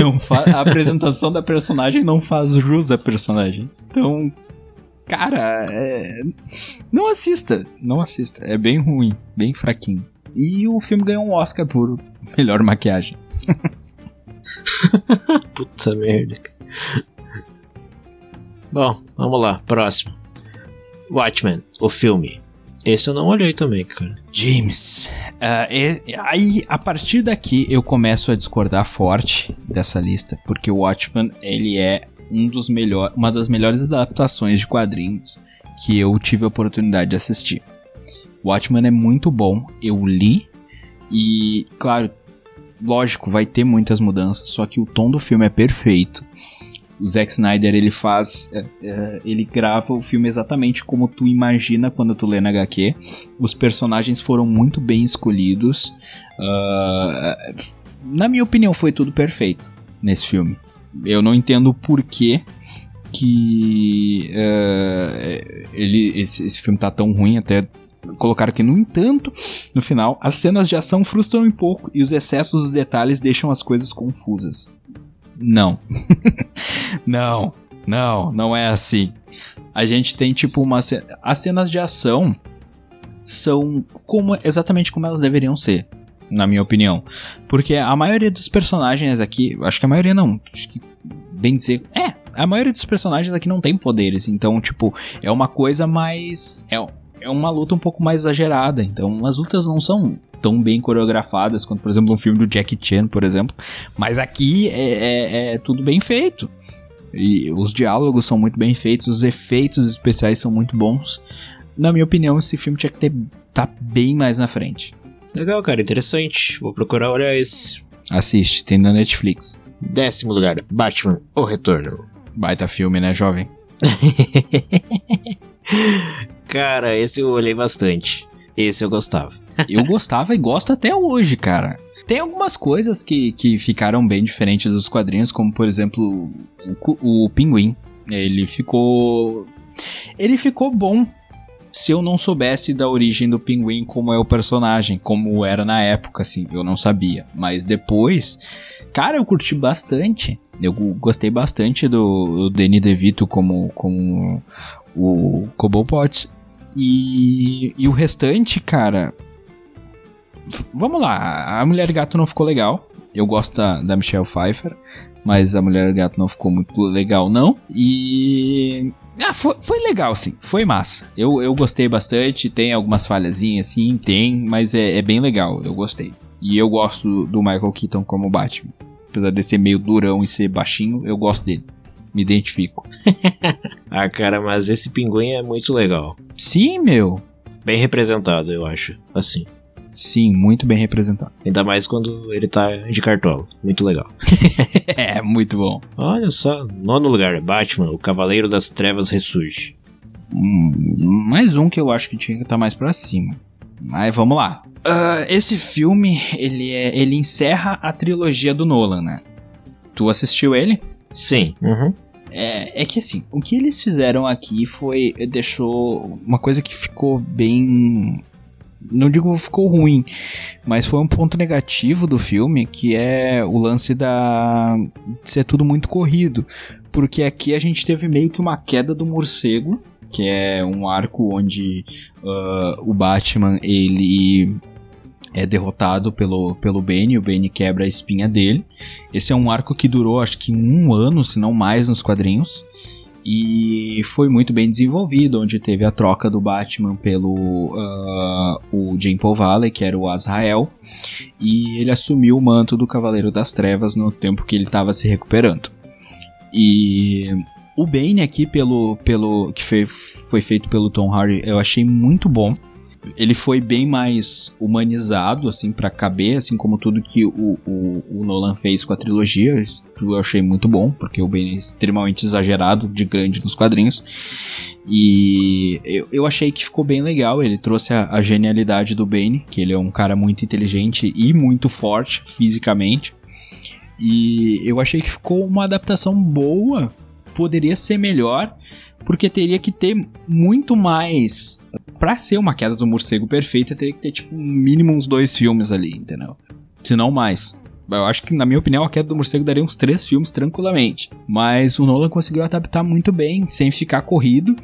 não, não a apresentação da personagem não faz jus à personagem. Então, cara, é, não assista, não assista. É bem ruim, bem fraquinho. E o filme ganhou um Oscar por *laughs* melhor maquiagem. *laughs* Puta merda. Bom, vamos lá, próximo. Watchmen, o filme. Esse eu não olhei também, cara. James. Uh, e, aí, a partir daqui, eu começo a discordar forte dessa lista, porque o Watchmen, ele é um dos melhor, uma das melhores adaptações de quadrinhos que eu tive a oportunidade de assistir. Watchmen é muito bom, eu li e, claro, lógico, vai ter muitas mudanças, só que o tom do filme é perfeito. O Zack Snyder ele faz, é, é, ele grava o filme exatamente como tu imagina quando tu lê na HQ. Os personagens foram muito bem escolhidos. Uh, na minha opinião, foi tudo perfeito nesse filme. Eu não entendo o porquê que uh, ele, esse, esse filme tá tão ruim, até colocaram aqui, no entanto, no final, as cenas de ação frustram um pouco e os excessos dos detalhes deixam as coisas confusas. Não. *laughs* não, não, não é assim. A gente tem tipo uma. As cenas de ação são como exatamente como elas deveriam ser, na minha opinião. Porque a maioria dos personagens aqui, acho que a maioria não, acho que bem dizer, é, a maioria dos personagens aqui não tem poderes, então tipo, é uma coisa mais é é uma luta um pouco mais exagerada. Então, as lutas não são tão bem coreografadas quanto, por exemplo, um filme do Jackie Chan, por exemplo. Mas aqui é, é, é tudo bem feito. E os diálogos são muito bem feitos, os efeitos especiais são muito bons. Na minha opinião, esse filme tinha que ter tá bem mais na frente. Legal, cara, interessante. Vou procurar olhar esse. Assiste, tem na Netflix. Décimo lugar, Batman, O Retorno. Baita filme, né, jovem? *laughs* cara, esse eu olhei bastante. Esse eu gostava. eu gostava e gosto até hoje, cara. Tem algumas coisas que, que ficaram bem diferentes dos quadrinhos, como por exemplo o, o Pinguim. Ele ficou. Ele ficou bom se eu não soubesse da origem do Pinguim como é o personagem, como era na época, assim, eu não sabia. Mas depois, cara, eu curti bastante. Eu gostei bastante do, do Danny DeVito como, como o Cobblepot. E, e o restante, cara. Vamos lá, a Mulher Gato não ficou legal. Eu gosto da, da Michelle Pfeiffer, mas a Mulher Gato não ficou muito legal, não. E. Ah, foi, foi legal, sim. Foi massa. Eu, eu gostei bastante. Tem algumas falhazinhas, sim, tem, mas é, é bem legal. Eu gostei. E eu gosto do Michael Keaton como Batman. Apesar de ser meio durão e ser baixinho, eu gosto dele. Me identifico. *laughs* ah, cara, mas esse pinguim é muito legal. Sim, meu. Bem representado, eu acho. Assim. Sim, muito bem representado. Ainda mais quando ele tá de cartola. Muito legal. *laughs* é, muito bom. Olha só, nono lugar, Batman, o Cavaleiro das Trevas ressurge. Hum, mais um que eu acho que tinha que estar tá mais pra cima. Mas vamos lá. Uh, esse filme, ele, é, ele encerra a trilogia do Nolan, né? Tu assistiu ele? Sim. Uhum. É, é que assim, o que eles fizeram aqui foi. deixou uma coisa que ficou bem não digo que ficou ruim, mas foi um ponto negativo do filme, que é o lance da de ser tudo muito corrido, porque aqui a gente teve meio que uma queda do morcego, que é um arco onde uh, o Batman ele é derrotado pelo, pelo Bane, o Bane quebra a espinha dele. Esse é um arco que durou acho que um ano, se não mais, nos quadrinhos e foi muito bem desenvolvido, onde teve a troca do Batman pelo uh, o Jane Paul Valley, que era o Azrael, e ele assumiu o manto do Cavaleiro das Trevas no tempo que ele estava se recuperando. E o Bane aqui pelo, pelo que foi, foi feito pelo Tom Hardy, eu achei muito bom ele foi bem mais humanizado, assim, para caber, assim como tudo que o, o, o, Nolan fez com a trilogia. Eu achei muito bom, porque o Ben é extremamente exagerado de grande nos quadrinhos. E eu, eu achei que ficou bem legal. Ele trouxe a, a genialidade do Bane, que ele é um cara muito inteligente e muito forte fisicamente. E eu achei que ficou uma adaptação boa. Poderia ser melhor, porque teria que ter muito mais pra ser uma queda do morcego perfeita, teria que ter, tipo, mínimo uns dois filmes ali, entendeu? Se não mais. Eu acho que, na minha opinião, a queda do morcego daria uns três filmes tranquilamente. Mas o Nolan conseguiu adaptar muito bem, sem ficar corrido.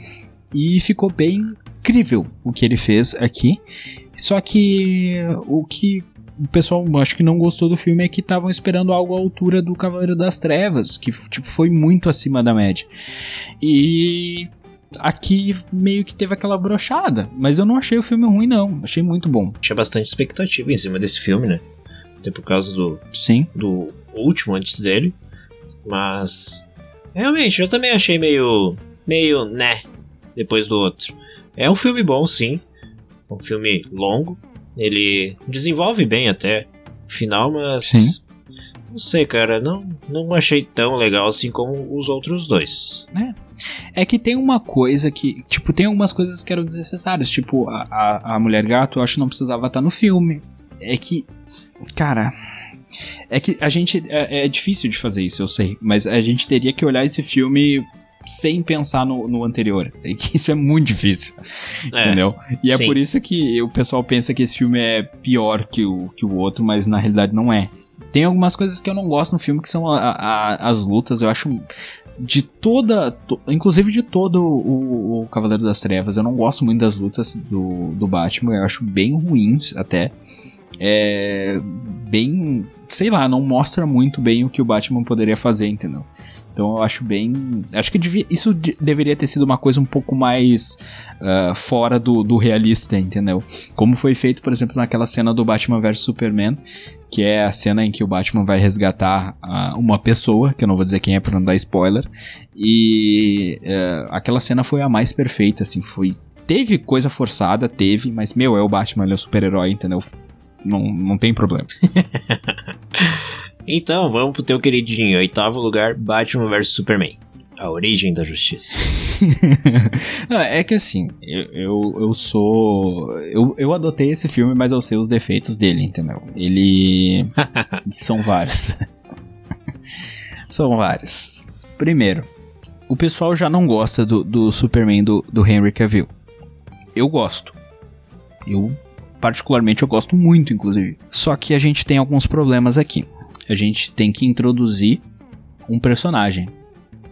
E ficou bem incrível o que ele fez aqui. Só que o que o pessoal acho que não gostou do filme é que estavam esperando algo à altura do Cavaleiro das Trevas, que tipo, foi muito acima da média. E aqui meio que teve aquela brochada. Mas eu não achei o filme ruim, não. Achei muito bom. Tinha bastante expectativa em cima desse filme, né? Até por causa do. Sim. Do último antes dele. Mas. Realmente, eu também achei meio. meio né. Depois do outro. É um filme bom, sim. Um filme longo. Ele desenvolve bem até o final, mas. Sim. Não sei, cara, não, não achei tão legal assim como os outros dois. É. É que tem uma coisa que, tipo, tem algumas coisas que eram desnecessárias. Tipo, a, a, a Mulher Gato eu acho que não precisava estar no filme. É que, cara. É que a gente. É, é difícil de fazer isso, eu sei. Mas a gente teria que olhar esse filme sem pensar no, no anterior. Isso é muito difícil. É, entendeu? E é sim. é por isso que o pessoal pensa que esse filme é pior que o, que o outro, mas na realidade não é. Tem algumas coisas que eu não gosto no filme, que são a, a, as lutas. Eu acho. De toda. To, inclusive de todo o, o, Cavaleiro das Trevas. Eu não gosto muito das lutas do, do Batman. Eu acho bem ruins até. É. Bem. Sei lá, não mostra muito bem o que o Batman poderia fazer, entendeu? Então eu acho bem. Acho que devia, isso de, deveria ter sido uma coisa um pouco mais uh, fora do, do realista, entendeu? Como foi feito, por exemplo, naquela cena do Batman vs Superman, que é a cena em que o Batman vai resgatar uh, uma pessoa, que eu não vou dizer quem é para não dar spoiler, e uh, aquela cena foi a mais perfeita, assim, foi. Teve coisa forçada, teve, mas meu, é o Batman, ele é o super-herói, entendeu? Não, não tem problema. *laughs* Então, vamos pro teu queridinho. Oitavo lugar, Batman vs Superman. A origem da justiça. *laughs* Não, é que assim, eu, eu, eu, sou. Eu, eu adotei esse filme, mas eu sei os defeitos dele, entendeu? Ele. *laughs* são vários. são vários. Primeiro, o pessoal já não gosta do, do Superman do, do Henry Cavill. Eu gosto. Eu, particularmente, eu gosto muito, inclusive. Só que a gente tem alguns problemas aqui a gente tem que introduzir um personagem.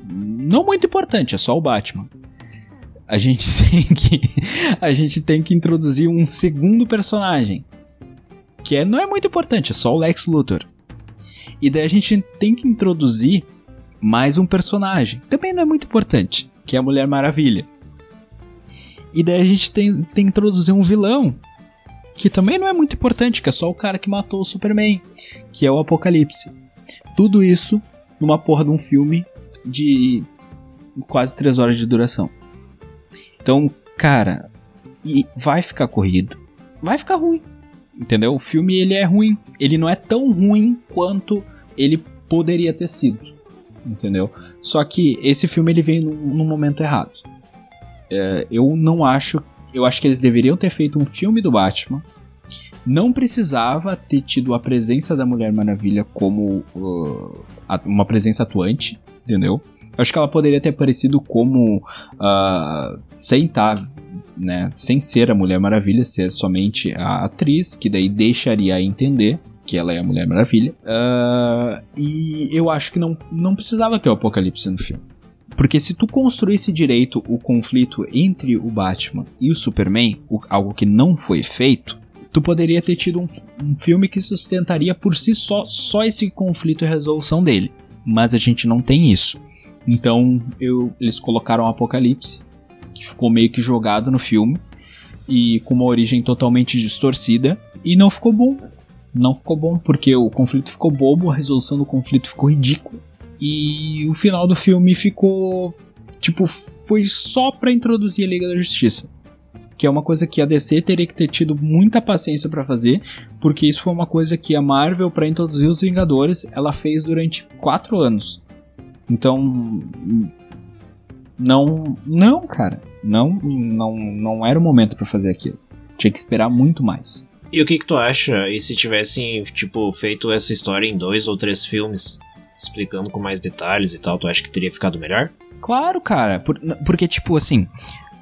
Não muito importante, é só o Batman. A gente *laughs* tem que a gente tem que introduzir um segundo personagem, que é, não é muito importante, é só o Lex Luthor. E daí a gente tem que introduzir mais um personagem. Também não é muito importante, que é a Mulher Maravilha. E daí a gente tem, tem que introduzir um vilão, que também não é muito importante, que é só o cara que matou o Superman, que é o Apocalipse. Tudo isso numa porra de um filme de quase 3 horas de duração. Então, cara, e vai ficar corrido. Vai ficar ruim. Entendeu? O filme ele é ruim. Ele não é tão ruim quanto ele poderia ter sido. Entendeu? Só que esse filme ele vem no, momento errado. É, eu não acho. Eu acho que eles deveriam ter feito um filme do Batman. Não precisava ter tido a presença da Mulher Maravilha como uh, uma presença atuante entendeu? Eu acho que ela poderia ter aparecido como uh, sem tá, né, sem ser a Mulher Maravilha, ser somente a atriz, que daí deixaria a entender que ela é a Mulher Maravilha. Uh, e eu acho que não, não precisava ter o Apocalipse no filme. Porque se tu construísse direito o conflito entre o Batman e o Superman, o, algo que não foi feito, tu poderia ter tido um, um filme que sustentaria por si só só esse conflito e resolução dele mas a gente não tem isso. Então eu, eles colocaram o Apocalipse, que ficou meio que jogado no filme, e com uma origem totalmente distorcida, e não ficou bom. Não ficou bom, porque o conflito ficou bobo, a resolução do conflito ficou ridícula, e o final do filme ficou. Tipo, foi só para introduzir a Liga da Justiça que é uma coisa que a DC teria que ter tido muita paciência para fazer, porque isso foi uma coisa que a Marvel, para introduzir os Vingadores, ela fez durante quatro anos. Então, não, não, cara, não, não, não era o momento para fazer aquilo. Tinha que esperar muito mais. E o que que tu acha? E se tivessem, tipo, feito essa história em dois ou três filmes, explicando com mais detalhes e tal, tu acha que teria ficado melhor? Claro, cara, por, porque, tipo, assim,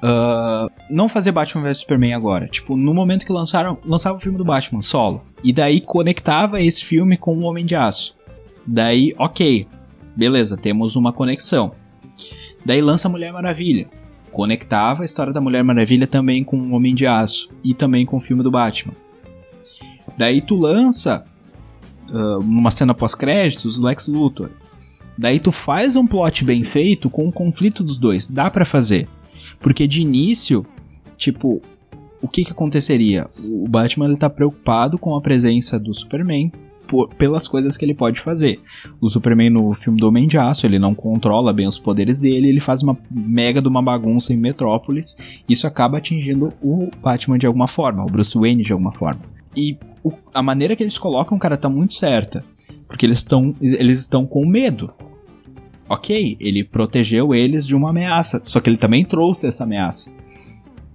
Uh, não fazer Batman vs Superman agora. Tipo, no momento que lançaram, lançava o filme do Batman solo. E daí conectava esse filme com o Homem de Aço. Daí, ok. Beleza, temos uma conexão. Daí lança Mulher Maravilha. Conectava a história da Mulher Maravilha também com o Homem de Aço. E também com o filme do Batman. Daí tu lança, uh, numa cena pós-créditos, Lex Luthor. Daí tu faz um plot bem feito com o conflito dos dois. Dá para fazer. Porque de início, tipo, o que que aconteceria? O Batman ele tá preocupado com a presença do Superman por, pelas coisas que ele pode fazer. O Superman no filme do Homem de Aço, ele não controla bem os poderes dele, ele faz uma mega de uma bagunça em Metrópolis, isso acaba atingindo o Batman de alguma forma, o Bruce Wayne de alguma forma. E o, a maneira que eles colocam, cara, tá muito certa, porque eles estão eles estão com medo ok, ele protegeu eles de uma ameaça, só que ele também trouxe essa ameaça.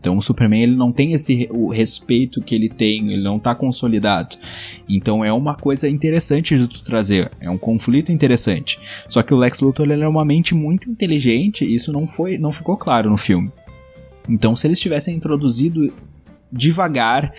Então o Superman ele não tem esse o respeito que ele tem, ele não está consolidado. Então é uma coisa interessante de tu trazer, é um conflito interessante. Só que o Lex Luthor ele é uma mente muito inteligente, e isso não foi, não ficou claro no filme. Então se eles tivessem introduzido devagar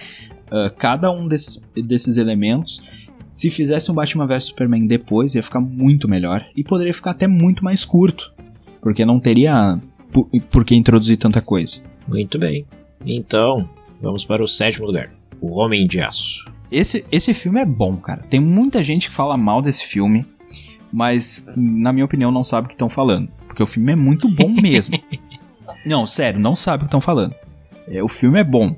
uh, cada um desses, desses elementos, se fizesse um Batman vs Superman depois, ia ficar muito melhor. E poderia ficar até muito mais curto. Porque não teria por, por que introduzir tanta coisa. Muito bem. Então, vamos para o sétimo lugar: O Homem de Aço. Esse, esse filme é bom, cara. Tem muita gente que fala mal desse filme, mas, na minha opinião, não sabe o que estão falando. Porque o filme é muito bom mesmo. *laughs* não, sério, não sabe o que estão falando. É, o filme é bom.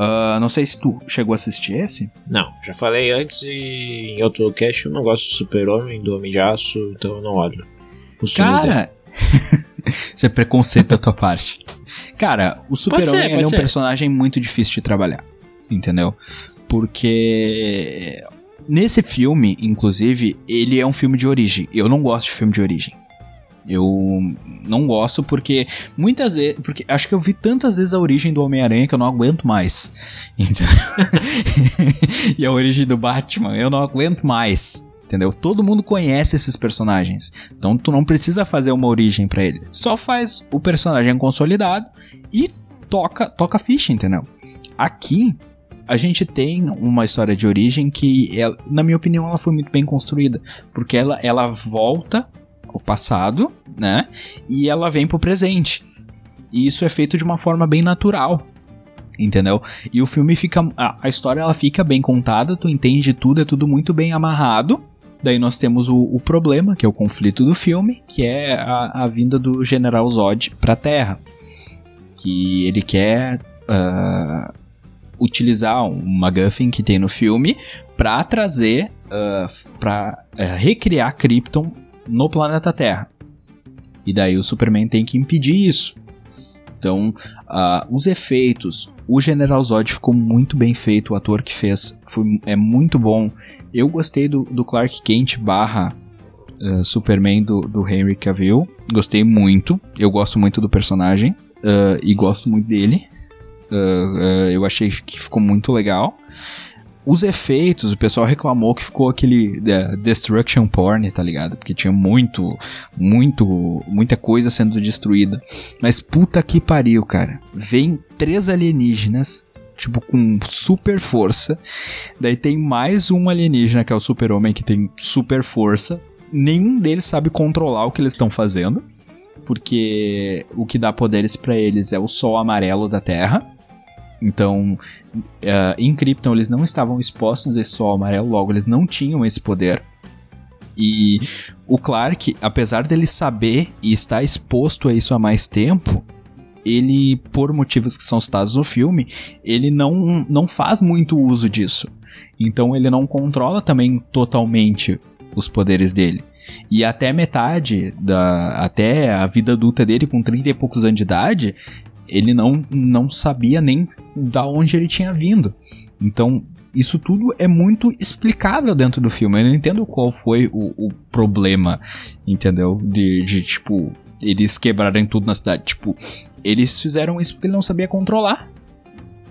Uh, não sei se tu chegou a assistir esse. Não, já falei antes e em outro cast eu não gosto do Super-Homem, do Homem de Aço, então eu não olho. Cara, *laughs* isso é preconceito da tua parte. Cara, o Super-Homem é um ser. personagem muito difícil de trabalhar, entendeu? Porque nesse filme, inclusive, ele é um filme de origem. Eu não gosto de filme de origem. Eu não gosto porque muitas vezes. Porque acho que eu vi tantas vezes a origem do Homem-Aranha que eu não aguento mais. *laughs* *laughs* e a origem do Batman, eu não aguento mais. Entendeu? Todo mundo conhece esses personagens. Então tu não precisa fazer uma origem para ele. Só faz o personagem consolidado e toca, toca ficha, entendeu? Aqui a gente tem uma história de origem que, ela, na minha opinião, ela foi muito bem construída. Porque ela, ela volta o passado, né? E ela vem pro presente. E isso é feito de uma forma bem natural. Entendeu? E o filme fica. A, história ela fica bem contada, tu entende tudo, é tudo muito bem amarrado. Daí nós temos o, o, problema, que é o conflito do filme, que é a, a vinda do General Zod pra Terra. Que ele quer uh, utilizar um MacGuffin que tem no filme para trazer, uh, para uh, recriar Krypton no planeta Terra. E daí o Superman tem que impedir isso. Então, uh, os efeitos, o General Zod ficou muito bem feito, o ator que fez foi, é muito bom. Eu gostei do, do Clark Kent barra uh, Superman do, do Henry Cavill, gostei muito. Eu gosto muito do personagem uh, e gosto muito dele. eu achei que ficou muito legal. Os efeitos, o pessoal reclamou que ficou aquele uh, destruction porn, tá ligado? Porque tinha muito, muito, muita coisa sendo destruída. Mas puta que pariu, cara. Vem três alienígenas tipo, com super força. Daí tem mais um alienígena, que é o super-homem, que tem super força. Nenhum deles sabe controlar o que eles estão fazendo. Porque o que dá poderes para eles é o sol amarelo da Terra. Então, uh, em Krypton eles não estavam expostos a esse sol amarelo, logo eles não tinham esse poder. E o Clark, apesar dele saber e estar exposto a isso há mais tempo, ele, por motivos que são citados no filme, ele não, não faz muito uso disso. Então ele não controla também totalmente os poderes dele. E até metade da. Até a vida adulta dele, com 30 e poucos anos de idade, ele não, não sabia nem da onde ele tinha vindo. Então, isso tudo é muito explicável dentro do filme. Eu não entendo qual foi o, o problema, entendeu? De, de, tipo, eles quebrarem tudo na cidade. Tipo, eles fizeram isso porque ele não sabia controlar.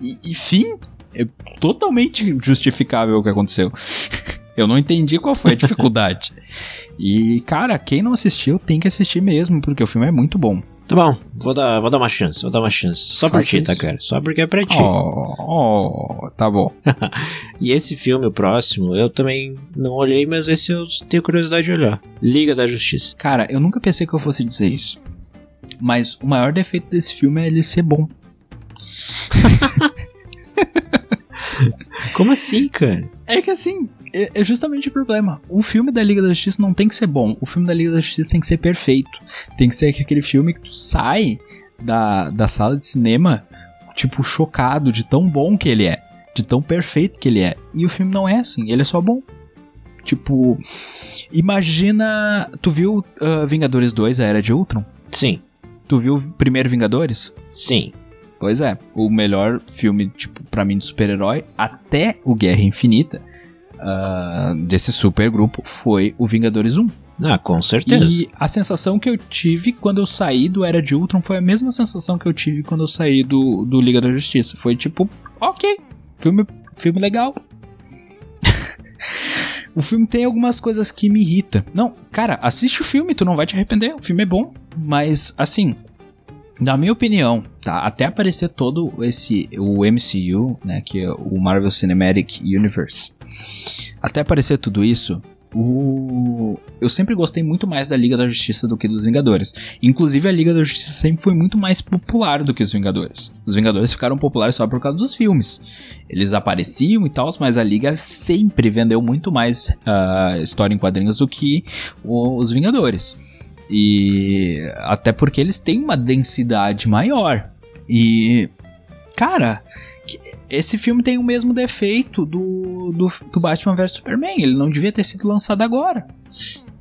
E, e fim, é totalmente justificável o que aconteceu. *laughs* Eu não entendi qual foi a dificuldade. *laughs* e, cara, quem não assistiu tem que assistir mesmo, porque o filme é muito bom. Tá bom, vou dar, vou dar uma chance, vou dar uma chance. Só Faz por ti, tá, cara? Só porque é pra ti. Oh, oh tá bom. *laughs* e esse filme, o próximo, eu também não olhei, mas esse eu tenho curiosidade de olhar. Liga da Justiça. Cara, eu nunca pensei que eu fosse dizer isso. Mas o maior defeito desse filme é ele ser bom. *laughs* *laughs* Como assim, cara? É que assim, é, é justamente o problema. O filme da Liga da Justiça não tem que ser bom. O filme da Liga da Justiça tem que ser perfeito. Tem que ser aquele filme que tu sai da, da sala de cinema, tipo, chocado de tão bom que ele é. De tão perfeito que ele é. E o filme não é assim, ele é só bom. Tipo, imagina. Tu viu uh, Vingadores 2, a Era de Ultron? Sim. Tu viu o primeiro Vingadores? Sim. Pois é, o melhor filme, tipo, pra mim de super-herói, até o Guerra Infinita, uh, desse super grupo foi o Vingadores 1. Ah, com certeza. E a sensação que eu tive quando eu saí do Era de Ultron foi a mesma sensação que eu tive quando eu saí do, do Liga da Justiça. Foi tipo, ok, filme, filme legal. *laughs* o filme tem algumas coisas que me irritam. Não, cara, assiste o filme, tu não vai te arrepender. O filme é bom, mas assim, na minha opinião, tá, até aparecer todo esse o MCU, né, que é o Marvel Cinematic Universe, até aparecer tudo isso, o... eu sempre gostei muito mais da Liga da Justiça do que dos Vingadores. Inclusive, a Liga da Justiça sempre foi muito mais popular do que os Vingadores. Os Vingadores ficaram populares só por causa dos filmes. Eles apareciam e tal, mas a Liga sempre vendeu muito mais uh, história em quadrinhos do que os Vingadores. E até porque eles têm uma densidade maior. E cara, esse filme tem o mesmo defeito do, do, do Batman vs Superman. Ele não devia ter sido lançado agora.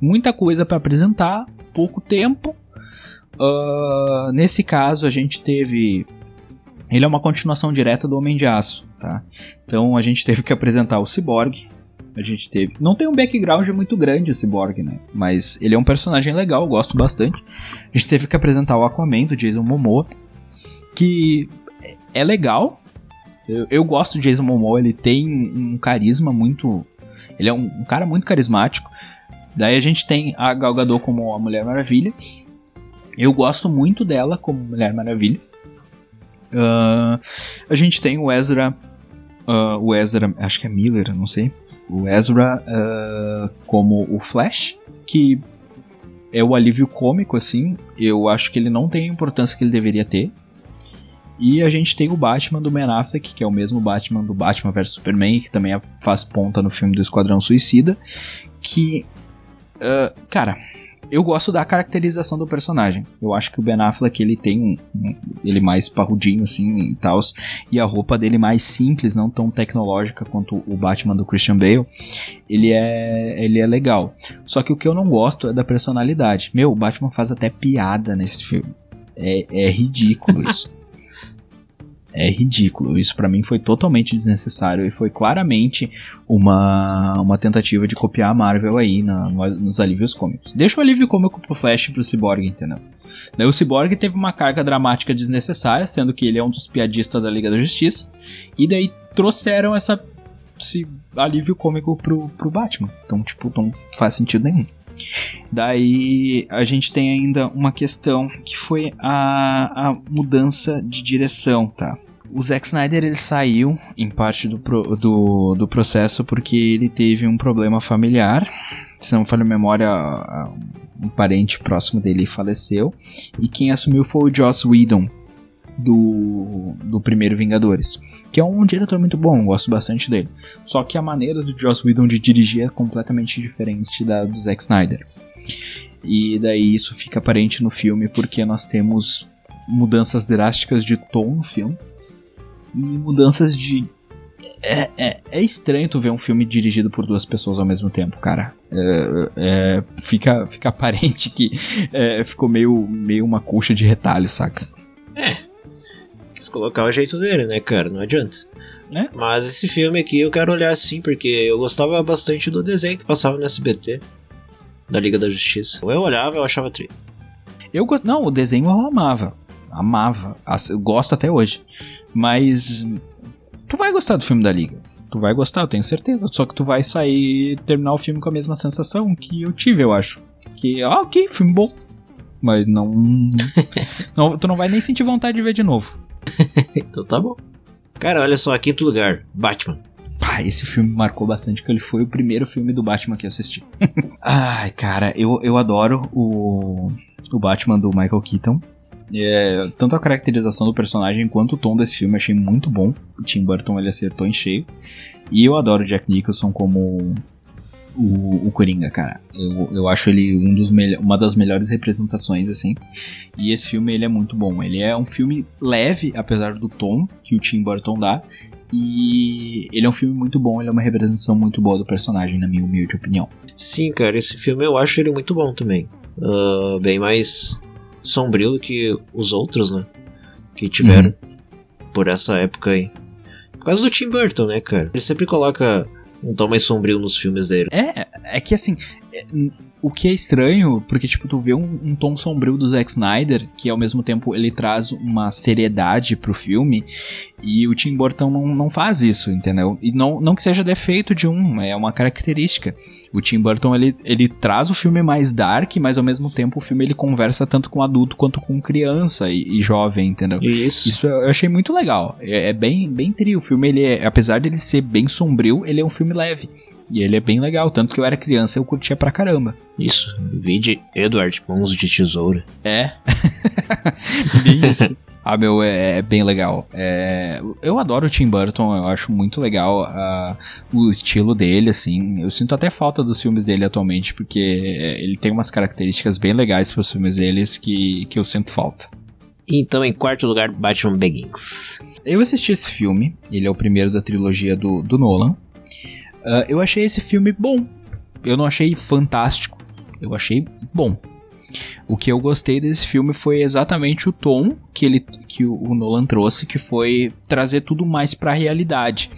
Muita coisa para apresentar, pouco tempo. Uh, nesse caso, a gente teve. Ele é uma continuação direta do Homem de Aço, tá? Então a gente teve que apresentar o Cyborg, a gente teve. Não tem um background muito grande o Cyborg, né? Mas ele é um personagem legal, gosto bastante. A gente teve que apresentar o Aquaman do Jason Momoa, que é legal. Eu, eu gosto do Jason Momoa, ele tem um carisma muito. Ele é um, um cara muito carismático. Daí a gente tem a Gal Gadot como a Mulher Maravilha. Eu gosto muito dela como Mulher Maravilha. Uh, a gente tem o Ezra. Uh, o Ezra, acho que é Miller, não sei o Ezra uh, como o Flash, que é o alívio cômico, assim. Eu acho que ele não tem a importância que ele deveria ter. E a gente tem o Batman do Ben Affleck, que é o mesmo Batman do Batman vs Superman, que também faz ponta no filme do Esquadrão Suicida, que. Uh, cara, eu gosto da caracterização do personagem. Eu acho que o Ben Affleck ele tem um, um ele mais parrudinho assim e tal, e a roupa dele mais simples, não tão tecnológica quanto o Batman do Christian Bale. Ele é ele é legal. Só que o que eu não gosto é da personalidade. Meu, o Batman faz até piada nesse filme. É, é ridículo isso. *laughs* é ridículo. Isso para mim foi totalmente desnecessário e foi claramente uma, uma tentativa de copiar a Marvel aí na, nos alívios cômicos. Deixa o alívio cômico pro Flash e pro Cyborg, entendeu? Daí o Cyborg teve uma carga dramática desnecessária, sendo que ele é um dos piadistas da Liga da Justiça, e daí trouxeram essa esse alívio cômico pro, pro Batman. Então, tipo, não faz sentido nenhum. Daí a gente tem ainda uma questão que foi a, a mudança de direção, tá? O Zack Snyder ele saiu em parte do, pro, do, do processo porque ele teve um problema familiar. Se não falha a memória, um parente próximo dele faleceu. E quem assumiu foi o Joss Whedon, do, do primeiro Vingadores. Que é um diretor muito bom, gosto bastante dele. Só que a maneira do Joss Whedon de dirigir é completamente diferente da do Zack Snyder. E daí isso fica aparente no filme porque nós temos mudanças drásticas de tom no filme e mudanças de. É, é, é, estranho tu ver um filme dirigido por duas pessoas ao mesmo tempo, cara. É, é fica, fica *laughs* aparente que é, ficou meio, meio uma coxa de retalho, saca? É, quis colocar o jeito dele, né, cara? Não adianta. É? Mas esse filme aqui eu quero olhar assim, porque eu gostava bastante do desenho que passava no SBT, da Liga da Justiça. Eu olhava eu achava tri. Eu Não, o desenho eu amava. Amava. Eu gosto até hoje. Mas. Tu vai gostar do filme da Liga. Tu vai gostar, eu tenho certeza. Só que tu vai sair terminar o filme com a mesma sensação que eu tive, eu acho. Que, ah, ok, filme bom. Mas não, *laughs* não. Tu não vai nem sentir vontade de ver de novo. *laughs* então tá bom. Cara, olha só, quinto lugar, Batman. Pá, esse filme marcou bastante, que ele foi o primeiro filme do Batman que eu assisti. *laughs* Ai, cara, eu, eu adoro o, o Batman do Michael Keaton. É, tanto a caracterização do personagem quanto o tom desse filme achei muito bom. O Tim Burton ele acertou em cheio. E eu adoro Jack Nicholson como o, o Coringa, cara. Eu, eu acho ele um dos uma das melhores representações, assim. E esse filme, ele é muito bom. Ele é um filme leve, apesar do tom que o Tim Burton dá. E ele é um filme muito bom, ele é uma representação muito boa do personagem, na minha humilde opinião. Sim, cara, esse filme eu acho ele muito bom também. Uh, bem mais sombrio do que os outros, né? Que tiveram uhum. por essa época aí. Por causa do Tim Burton, né, cara? Ele sempre coloca um tom mais sombrio nos filmes dele. É, é que assim, é, o que é estranho, porque tipo, tu vê um, um, tom sombrio do Zack Snyder, que ao mesmo tempo ele traz uma seriedade pro filme, e o Tim Burton não, não faz isso, entendeu? E não, não que seja defeito de um, é uma característica. O Tim Burton ele, ele traz o filme mais dark, mas ao mesmo tempo o filme ele conversa tanto com adulto quanto com criança e, e jovem, entendeu? Isso. Isso eu achei muito legal. É, é bem, bem trio. O filme, ele é, apesar de ele ser bem sombrio, ele é um filme leve. E ele é bem legal, tanto que eu era criança eu curtia pra caramba. Isso, vide Edward Mãos de Tesoura. É. *laughs* isso. Ah, meu, é, é bem legal. É, eu adoro o Tim Burton, eu acho muito legal uh, o estilo dele, assim. Eu sinto até falta dos filmes dele atualmente, porque ele tem umas características bem legais para os filmes deles que, que eu sinto falta. Então, em quarto lugar, Batman Begins. Eu assisti esse filme, ele é o primeiro da trilogia do, do Nolan. Uh, eu achei esse filme bom. Eu não achei fantástico. Eu achei bom. O que eu gostei desse filme foi exatamente o tom que ele que o Nolan trouxe, que foi trazer tudo mais para a realidade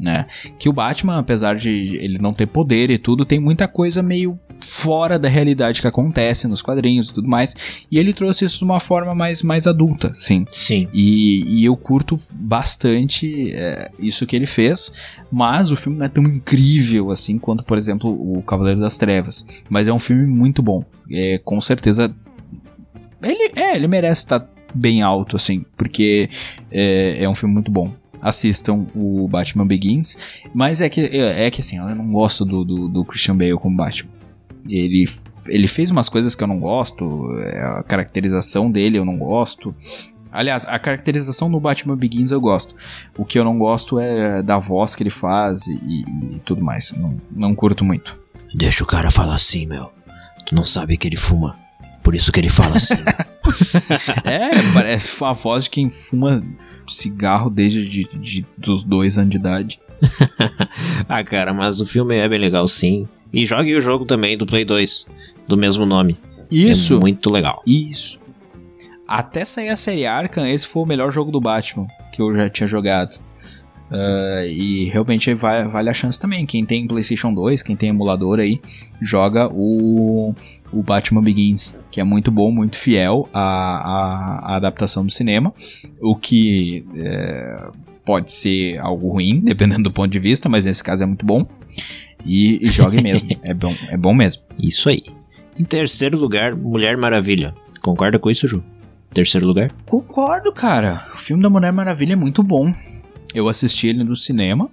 né? Que o Batman, apesar de ele não ter poder e tudo, tem muita coisa meio fora da realidade que acontece nos quadrinhos e tudo mais. E ele trouxe isso de uma forma mais, mais adulta, sim. Sim. E, e eu curto bastante é, isso que ele fez, mas o filme não é tão incrível assim quanto, por exemplo, o Cavaleiro das Trevas. Mas é um filme muito bom. É, com certeza. Ele, é, ele merece estar bem alto, assim, porque é, é um filme muito bom assistam o Batman Begins. Mas é que, é, é que assim, eu não gosto do, do, do, Christian Bale como Batman. Ele, ele fez umas coisas que eu não gosto, é, a caracterização dele eu não gosto. Aliás, a caracterização no Batman Begins eu gosto. O que eu não gosto é da voz que ele faz e, e tudo mais. Não, não curto muito. Deixa o cara falar assim, meu. Tu não sabe que ele fuma. Por isso que ele fala assim. *laughs* é, parece a voz de quem fuma cigarro desde de, de, dos dois anos de idade. *laughs* ah, cara, mas o filme é bem legal sim. E jogue o jogo também do Play 2, do mesmo nome. Isso. É muito legal. Isso. Até sair a série Arkham, esse foi o melhor jogo do Batman que eu já tinha jogado. Uh, e realmente vale, vale, a chance também. Quem tem PlayStation 2, quem tem emulador aí, joga o, o Batman Begins, que é muito bom, muito fiel à, à, à adaptação do cinema. O que é, pode ser algo ruim, *laughs* dependendo do ponto de vista, mas nesse caso é muito bom. E, e jogue mesmo, *laughs* é bom, é bom mesmo. Isso aí. Em terceiro lugar, Mulher Maravilha. Concorda com isso, Ju? Terceiro lugar? Concordo, cara. O filme da Mulher Maravilha é muito bom. Eu assisti ele no cinema.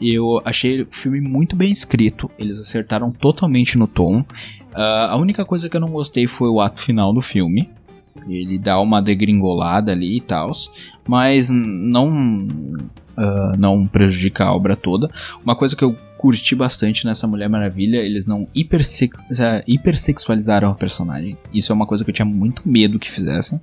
Eu achei o filme muito bem escrito. Eles acertaram totalmente no tom. Uh, a única coisa que eu não gostei foi o ato final do filme. Ele dá uma degringolada ali e tal. Mas não. Uh, não prejudica a obra toda. Uma coisa que eu curti bastante nessa Mulher Maravilha, eles não hipersex hipersexualizaram a personagem. Isso é uma coisa que eu tinha muito medo que fizessem.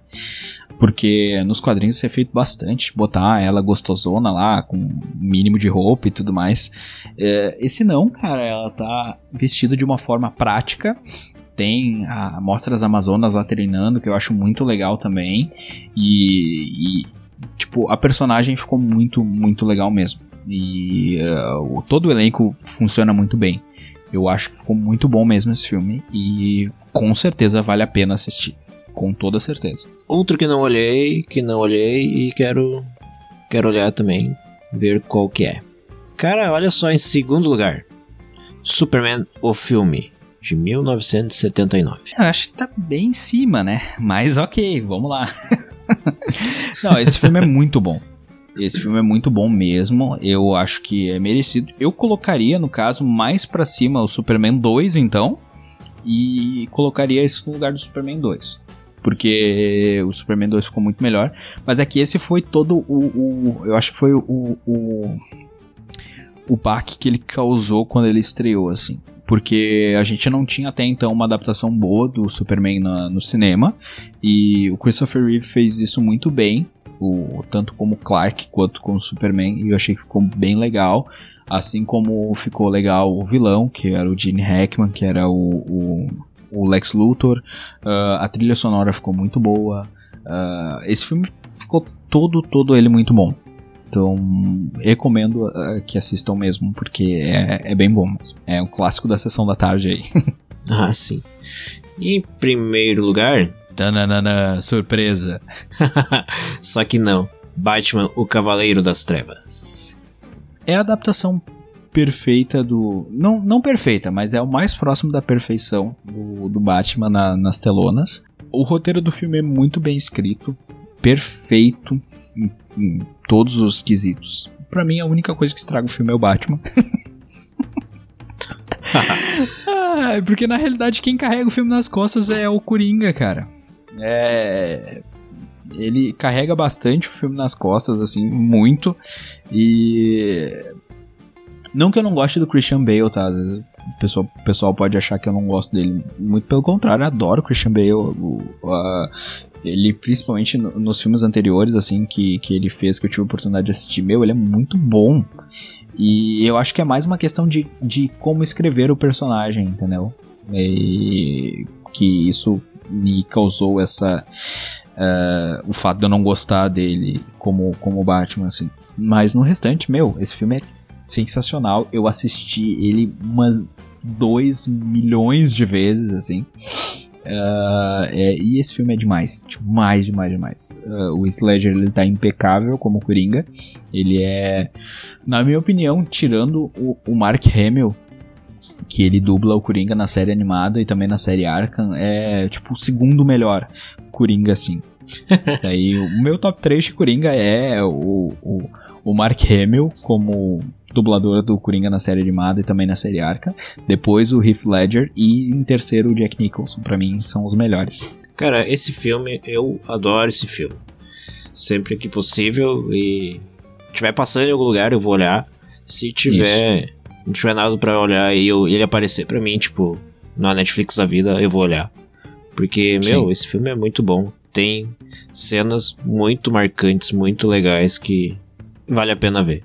Porque nos quadrinhos isso é feito bastante, botar ela gostosona lá, com mínimo de roupa e tudo mais. É, esse não, cara, ela tá vestida de uma forma prática, tem a Mostra das Amazonas lá treinando, que eu acho muito legal também. E, e, tipo, a personagem ficou muito, muito legal mesmo. E uh, todo o elenco funciona muito bem. Eu acho que ficou muito bom mesmo esse filme e com certeza vale a pena assistir, com toda certeza. Outro que não olhei, que não olhei e quero quero olhar também, ver qual que é. Cara, olha só em segundo lugar. Superman o filme de 1979. Eu acho que tá bem em cima, né? Mas OK, vamos lá. *laughs* não, esse filme é muito bom. Esse filme é muito bom mesmo. Eu acho que é merecido. Eu colocaria, no caso, mais para cima o Superman 2, então. E colocaria esse no lugar do Superman 2. Porque o Superman 2 ficou muito melhor. Mas é que esse foi todo o. o eu acho que foi o. o o baque que ele causou quando ele estreou, assim. Porque a gente não tinha até então uma adaptação boa do Superman na, no cinema. E o Christopher Reeve fez isso muito bem o, tanto como Clark quanto como Superman, e eu achei que ficou bem legal. Assim como ficou legal o vilão, que era o Gene Hackman, que era o, o, o Lex Luthor. Uh, a trilha sonora ficou muito boa. Uh, esse filme ficou todo, todo ele muito bom. Então, recomendo uh, que assistam mesmo, porque é, é bem bom mesmo. É um clássico da sessão da tarde aí. *laughs* ah, sim. E em primeiro lugar, Tananana, surpresa. *laughs* Só que não. Batman, o Cavaleiro das Trevas. É a adaptação perfeita do. Não, não perfeita, mas é o mais próximo da perfeição do, do Batman na, nas telonas. O roteiro do filme é muito bem escrito, perfeito em, em todos os quesitos. Para mim, a única coisa que estraga o filme é o Batman. *laughs* ah, porque na realidade quem carrega o filme nas costas é o Coringa, cara. É, ele carrega bastante o filme nas costas, assim, muito. E. Não que eu não goste do Christian Bale, tá? o pessoal, o pessoal pode achar que eu não gosto dele. Muito pelo contrário, eu adoro o Christian Bale. O, a, ele, principalmente no, nos filmes anteriores, assim, que, que ele fez, que eu tive a oportunidade de assistir, meu, ele é muito bom. E eu acho que é mais uma questão de, de como escrever o personagem, entendeu? E que isso me causou essa. Uh, o fato de eu não gostar dele como, como Batman, assim. Mas no restante, meu, esse filme é sensacional. Eu assisti ele umas 2 milhões de vezes, assim. Uh, é, e esse filme é demais, demais, demais, demais. Uh, o Heath Ledger ele tá impecável como Coringa. Ele é, na minha opinião, tirando o, o Mark Hamill, que ele dubla o Coringa na série animada e também na série Arkham, é tipo o segundo melhor Coringa, assim. *laughs* Daí o meu top 3 de Coringa é o, o, o Mark Hamill como dublador do Coringa na série animada e também na série Arkham. Depois o Heath Ledger e em terceiro o Jack Nicholson. Para mim são os melhores. Cara, esse filme, eu adoro esse filme. Sempre que possível e tiver passando em algum lugar eu vou olhar. Se tiver Isso não tiver nada pra olhar e eu, ele aparecer pra mim, tipo, na Netflix da vida, eu vou olhar. Porque, meu, Sim. esse filme é muito bom. Tem cenas muito marcantes, muito legais que vale a pena ver.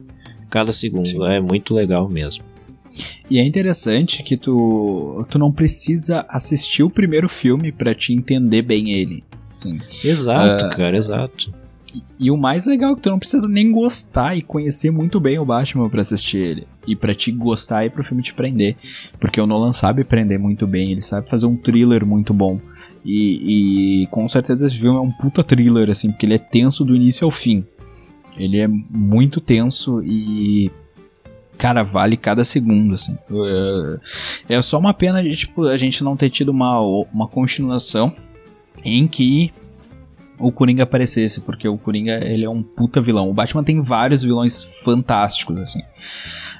Cada segundo Sim. é muito legal mesmo. E é interessante que tu, tu não precisa assistir o primeiro filme pra te entender bem ele. Sim. Exato, Ah. cara, exato. E o mais legal é que tu não precisa nem gostar e conhecer muito bem o Batman pra assistir ele. E pra te gostar e pro filme te prender. Porque o Nolan sabe prender muito bem, ele sabe fazer um thriller muito bom. E, e com certeza esse filme é um puta thriller, assim, porque ele é tenso do início ao fim. Ele é muito tenso e. Cara, vale cada segundo, assim. É, é só uma pena de, tipo, a gente não ter tido uma, uma continuação em que o Coringa aparecesse, porque o Coringa ele é um puta vilão. O Batman tem vários vilões fantásticos, assim.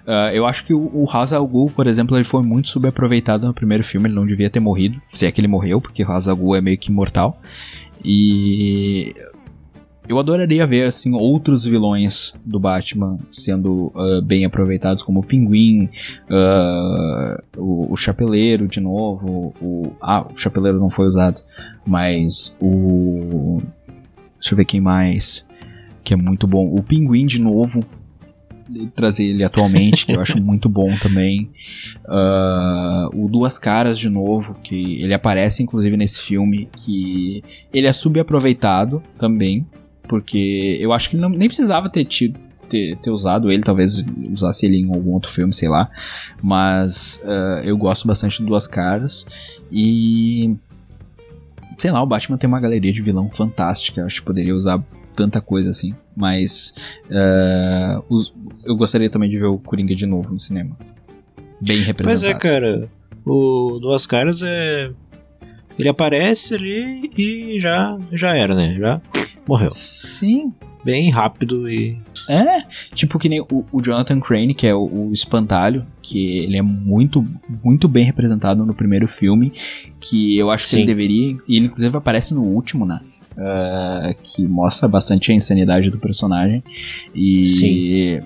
Ah, eu acho que o, o Ra's Ghul, por exemplo, ele foi muito subaproveitado no primeiro filme, ele não devia ter morrido, se é que ele morreu, porque o Ra's Ghul é meio que imortal. E eu adoraria ver assim outros vilões do Batman sendo ah, bem aproveitados, como o Pinguim, ah, o, o Chapeleiro de novo, o ah, o Chapeleiro não foi usado, mas o deixa eu ver quem mais que é muito bom, o Pinguim de novo trazer ele atualmente, que eu acho *laughs* muito bom também. Ah, o Duas Caras de novo, que ele aparece inclusive nesse filme, que ele é subaproveitado também, porque eu acho que não, nem precisava ter tido. Ter, ter usado ele, talvez usasse ele em algum outro filme, sei lá. Mas ah, eu gosto bastante de Duas Caras. E. Sei lá, o Batman tem uma galeria de vilão fantástica. Acho que poderia usar tanta coisa assim. Mas. ah, os- eu gostaria também de ver o Coringa de novo no cinema. Bem Pois representado. é, cara. O Duas Caras é. Ele aparece ali e já, já era, né? Já morreu. Sim, Bem rápido e. É, tipo que nem o, o Jonathan Crane, que é o, o espantalho, que ele é muito, muito bem representado no primeiro filme, que eu acho que Sim. ele deveria, e ele inclusive aparece no último, né? Ah, que mostra bastante a insanidade do personagem. E.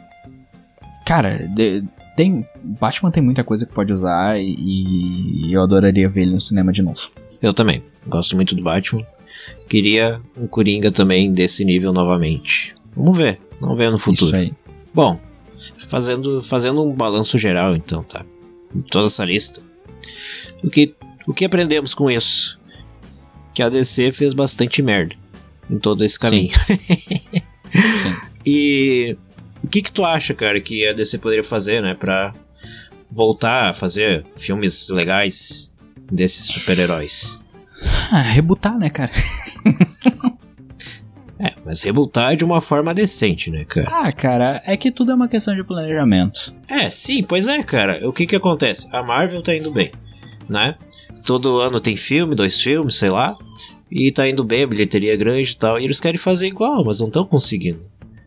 Cara, de- tem. Batman tem muita coisa que pode usar e, e eu adoraria ver ele no cinema de novo. Eu também. Gosto muito do Batman. Queria um Coringa também desse nível novamente. Vamos ver. Vamos ver no futuro. Isso aí. Bom, fazendo, fazendo um balanço geral, então, tá? De toda essa lista. O que, o que aprendemos com isso? Que a DC fez bastante merda em todo esse caminho. *laughs* Sim. E o que que tu acha, cara, que a DC poderia fazer, né, pra voltar a fazer filmes legais desses super-heróis? Ah, rebutar, né, cara? *laughs* É, mas rebutar de uma forma decente, né, cara? Ah, cara, é que tudo é uma questão de planejamento. É, sim, pois é, cara. O que que acontece? A Marvel tá indo bem, né? Todo ano tem filme, dois filmes, sei lá. E tá indo bem, a bilheteria é grande e tal. E eles querem fazer igual, mas não estão conseguindo.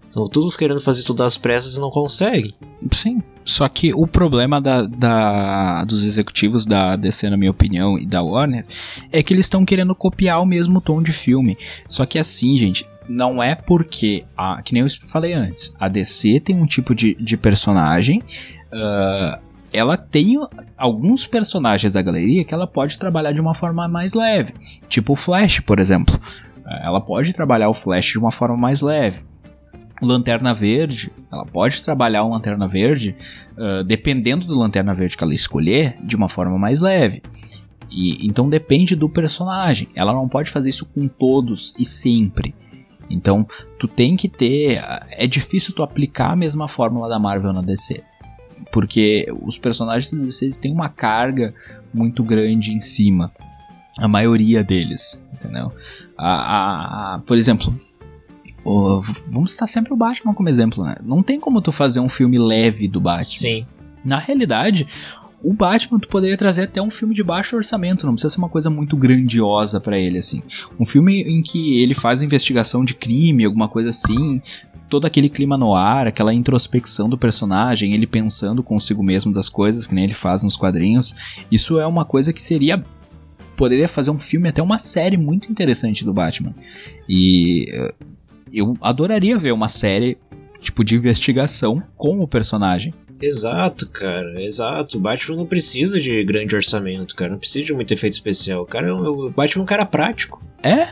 Estão todos querendo fazer tudo às pressas e não conseguem. Sim. Só que o problema da, da- dos executivos da DC, na minha opinião, e da Warner, é que eles estão querendo copiar o mesmo tom de filme. Só que assim, gente, não é porque, a, que nem eu falei antes, a DC tem um tipo de, de personagem. ah, ela tem alguns personagens da galeria que ela pode trabalhar de uma forma mais leve. Tipo o Flash, por exemplo. Ah, Ela pode trabalhar o Flash de uma forma mais leve. Lanterna Verde, ela pode trabalhar o Lanterna Verde, ah, dependendo do Lanterna Verde que ela escolher, de uma forma mais leve. E, então depende do personagem. Ela não pode fazer isso com todos e sempre. Então tu tem que ter. É difícil tu aplicar a mesma fórmula da Marvel na DC. Porque os personagens da DC têm uma carga muito grande em cima. A maioria deles, entendeu? A, a- a- por exemplo, o- v- vamos citar sempre o Batman como exemplo, né? Não tem como tu fazer um filme leve do Batman. Sim. Na realidade, o Batman tu poderia trazer até um filme de baixo orçamento, não precisa ser uma coisa muito grandiosa pra ele assim. Um filme em que ele faz investigação de crime, alguma coisa assim, todo aquele clima no ar, aquela introspecção do personagem, ele pensando consigo mesmo das coisas que nem ele faz nos quadrinhos. Isso é uma coisa que seria poderia fazer um filme até uma série muito interessante do Batman. E eh, eu adoraria ver uma série tipo de investigação com o personagem. Exato, cara, exato. O Batman não precisa de grande orçamento, cara. Não precisa de muito efeito especial. O, cara, é o Batman é um cara prático. É,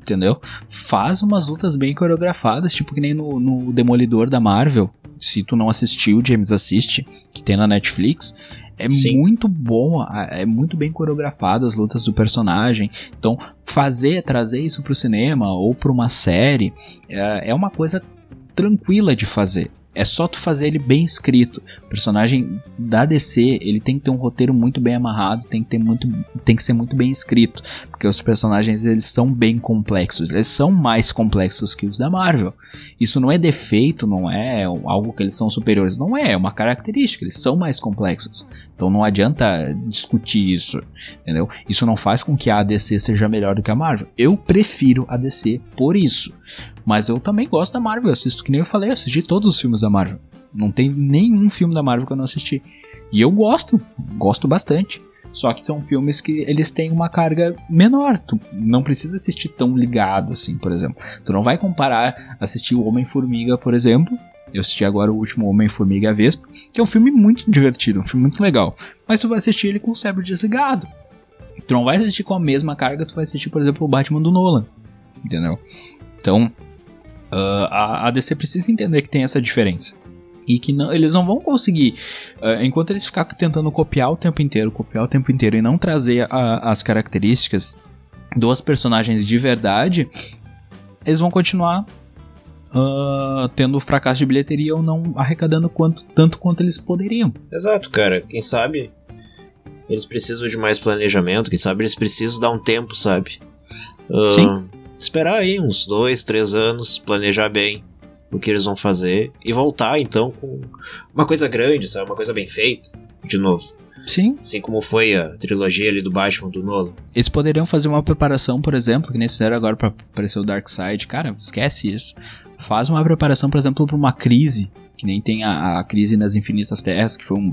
entendeu? Faz umas lutas bem coreografadas, tipo que nem no, no Demolidor da Marvel. Se tu não assistiu, James assiste, que tem na Netflix. É Sim. muito bom, a- é muito bem coreografado as lutas do personagem. Então, fazer, trazer isso pro cinema ou pra uma série é, é uma coisa tranquila de fazer. É só tu fazer ele bem escrito. O personagem da DC, ele tem que ter um roteiro muito bem amarrado, tem que ter muito, tem que ser muito bem escrito, porque os personagens eles são bem complexos, eles são mais complexos que os da Marvel. Isso não é defeito, não é algo que eles são superiores, não é, é uma característica, eles são mais complexos. Então não adianta discutir isso, entendeu? Isso não faz com que a DC seja melhor do que a Marvel. Eu prefiro a DC por isso. Mas eu também gosto da Marvel, eu assisto que nem eu falei, eu assisti todos os filmes da Marvel. Não tem nenhum filme da Marvel que eu não assisti. E eu gosto, gosto bastante. Só que são filmes que eles têm uma carga menor. Tu não precisa assistir tão ligado assim, por exemplo. Tu não vai comparar assistir o Homem-Formiga, por exemplo. Eu assisti agora o último Homem-Formiga Vespa, que é um filme muito divertido, um filme muito legal. Mas tu vai assistir ele com o cérebro desligado. Tu não vai assistir com a mesma carga, tu vai assistir, por exemplo, o Batman do Nolan. Entendeu? Então, a, a DC precisa entender que tem essa diferença. E que não, eles não vão conseguir, ah, enquanto eles ficarem tentando copiar o tempo inteiro, copiar o tempo inteiro e não trazer a- as características dos personagens de verdade, eles vão continuar ah, tendo fracasso de bilheteria ou não arrecadando quanto, tanto quanto eles poderiam. Exato, cara. Quem sabe eles precisam de mais planejamento, quem sabe eles precisam dar um tempo, sabe? Ah, Sim. Esperar aí uns dois, três anos, planejar bem o que eles vão fazer e voltar então com uma coisa grande, sabe? Uma coisa bem feita, de novo. Sim, Assim como foi a trilogia ali do Batman do Nolan. Eles poderiam fazer uma preparação, por exemplo, que nem fizeram agora pra aparecer o Darkseid. Cara, esquece isso. Faz uma preparação, por exemplo, pra uma crise. Que nem tem a, a crise nas Infinitas Terras, que foi um-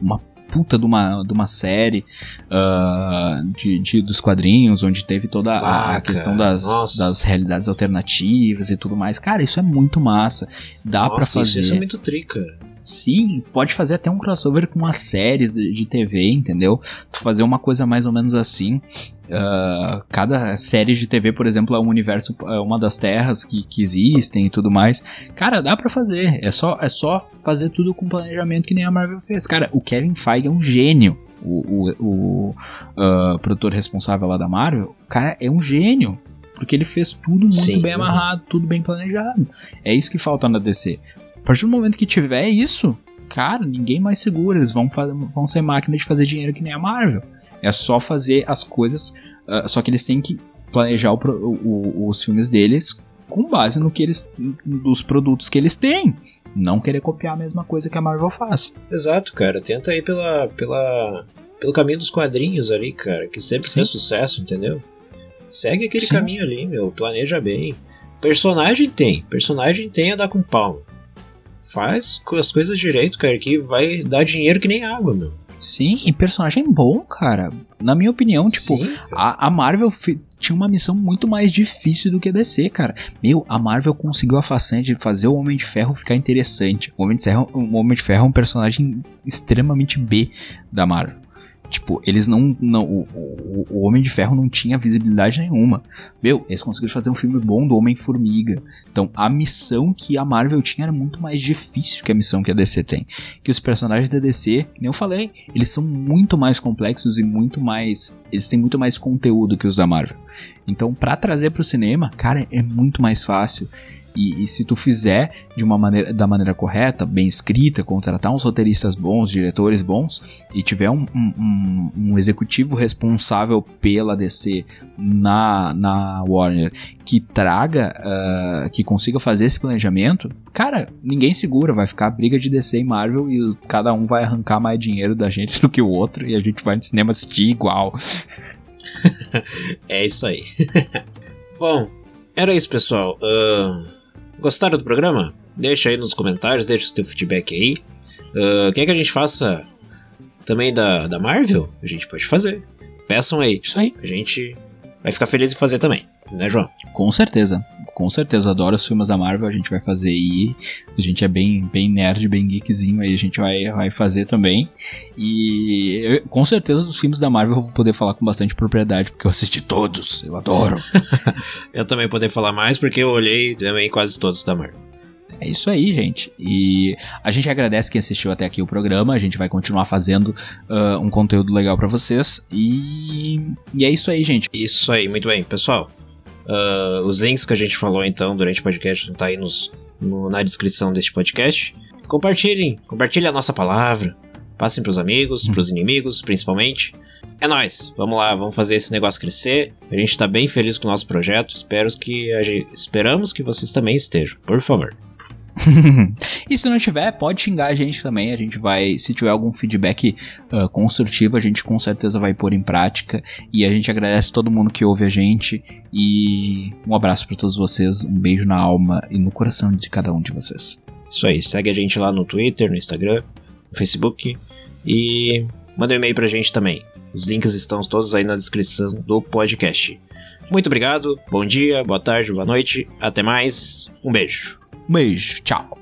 uma puta de uma, de uma série ah, de, de- dos quadrinhos, onde teve toda a, Ah, questão das, nossa. das realidades alternativas e tudo mais. Cara, isso é muito massa. Dá pra Nossa, fazer. Isso é muito trica. Sim, pode fazer até um crossover com as séries de, de TV, entendeu? Tu fazer uma coisa mais ou menos assim. Ah, cada série de TV, por exemplo, é um universo, é uma das terras que, que existem e tudo mais. Cara, dá pra fazer. É só, é só fazer tudo com planejamento que nem a Marvel fez. Cara, o Kevin Feige é um gênio. O, o, o ah, produtor responsável lá da Marvel, o cara é um gênio. Porque ele fez tudo muito Sim. bem amarrado, tudo bem planejado. É isso que falta na DC. A partir do momento que tiver isso, cara, ninguém mais segura. Eles vão, vão ser máquina de fazer dinheiro que nem a Marvel. É só fazer as coisas. ah, só que eles têm que planejar o o- os filmes deles com base no que eles. dos produtos que eles têm. Não querer copiar a mesma coisa que a Marvel faz. Exato, cara. Tenta ir pela, pela, pelo caminho dos quadrinhos ali, cara, que sempre Sim. fez sucesso, entendeu? Segue aquele Sim. caminho ali, meu. Planeja bem. Personagem tem. Personagem tem a dar com palma. Faz as coisas direito, cara, que vai dar dinheiro que nem água, meu. Sim, e personagem bom, cara. Na minha opinião, tipo, Sim. A, a Marvel tinha uma missão muito mais difícil do que a DC, cara. Meu, a Marvel conseguiu a façanha de fazer o Homem de Ferro ficar interessante. O Homem de Ferro, o Homem de Ferro é um personagem extremamente B da Marvel. Tipo, eles não. não o, o, o Homem de Ferro não tinha visibilidade nenhuma. Meu, eles conseguiram fazer um filme bom do Homem-Formiga. Então, a missão que a Marvel tinha era muito mais difícil que a missão que a DC tem. Que os personagens da DC, nem eu falei, eles são muito mais complexos e muito mais. Eles têm muito mais conteúdo que os da Marvel. Então, pra trazer pro cinema, cara, é muito mais fácil. E, e se tu fizer de uma maneira, da maneira correta, bem escrita, contratar uns roteiristas bons, diretores bons, e tiver um, um- um- executivo responsável pela DC na, na Warner que traga, ah, que consiga fazer esse planejamento, cara, ninguém segura, vai ficar briga de DC e Marvel e cada um vai arrancar mais dinheiro da gente *laughs* do que o outro e a gente vai no cinema assistir igual. *laughs* É isso aí. *laughs* Bom, era isso, pessoal. Ahn, gostaram do programa? Deixa aí nos comentários, deixa o teu feedback aí. Ahn, quer que a gente faça também da, da Marvel? A gente pode fazer. Peçam aí. Isso aí. A gente vai ficar feliz em fazer também, né, João? Com certeza. Com certeza adoro os filmes da Marvel, a gente vai fazer aí. A gente é bem, bem nerd, bem geekzinho, aí a gente vai, vai fazer também. E eu, com certeza dos filmes da Marvel eu vou poder falar com bastante propriedade, porque eu assisti todos, eu adoro. *laughs* eu também poder falar mais, porque eu olhei também quase todos da Marvel. É isso aí, gente. E a gente agradece quem assistiu até aqui o programa. A gente vai continuar fazendo uh, um conteúdo legal para vocês. E... e é isso aí, gente. Isso aí, muito bem. Pessoal, uh, os links que a gente falou então durante o podcast tá aí nos, no, na descrição deste podcast. Compartilhem, compartilhem a nossa palavra. Passem pros amigos, hum. pros inimigos, principalmente. É nós. Vamos lá, vamos fazer esse negócio crescer. A gente tá bem feliz com o nosso projeto. Espero que gente, esperamos que vocês também estejam. Por favor. *laughs* e se não tiver, pode xingar a gente também. A gente vai, se tiver algum feedback uh, construtivo, a gente com certeza vai pôr em prática. E a gente agradece todo mundo que ouve a gente. E um abraço para todos vocês, um beijo na alma e no coração de cada um de vocês. Isso aí, segue a gente lá no Twitter, no Instagram, no Facebook e manda um e-mail pra gente também. Os links estão todos aí na descrição do podcast. Muito obrigado, bom dia, boa tarde, boa noite, até mais, um beijo. Beijo, tchau.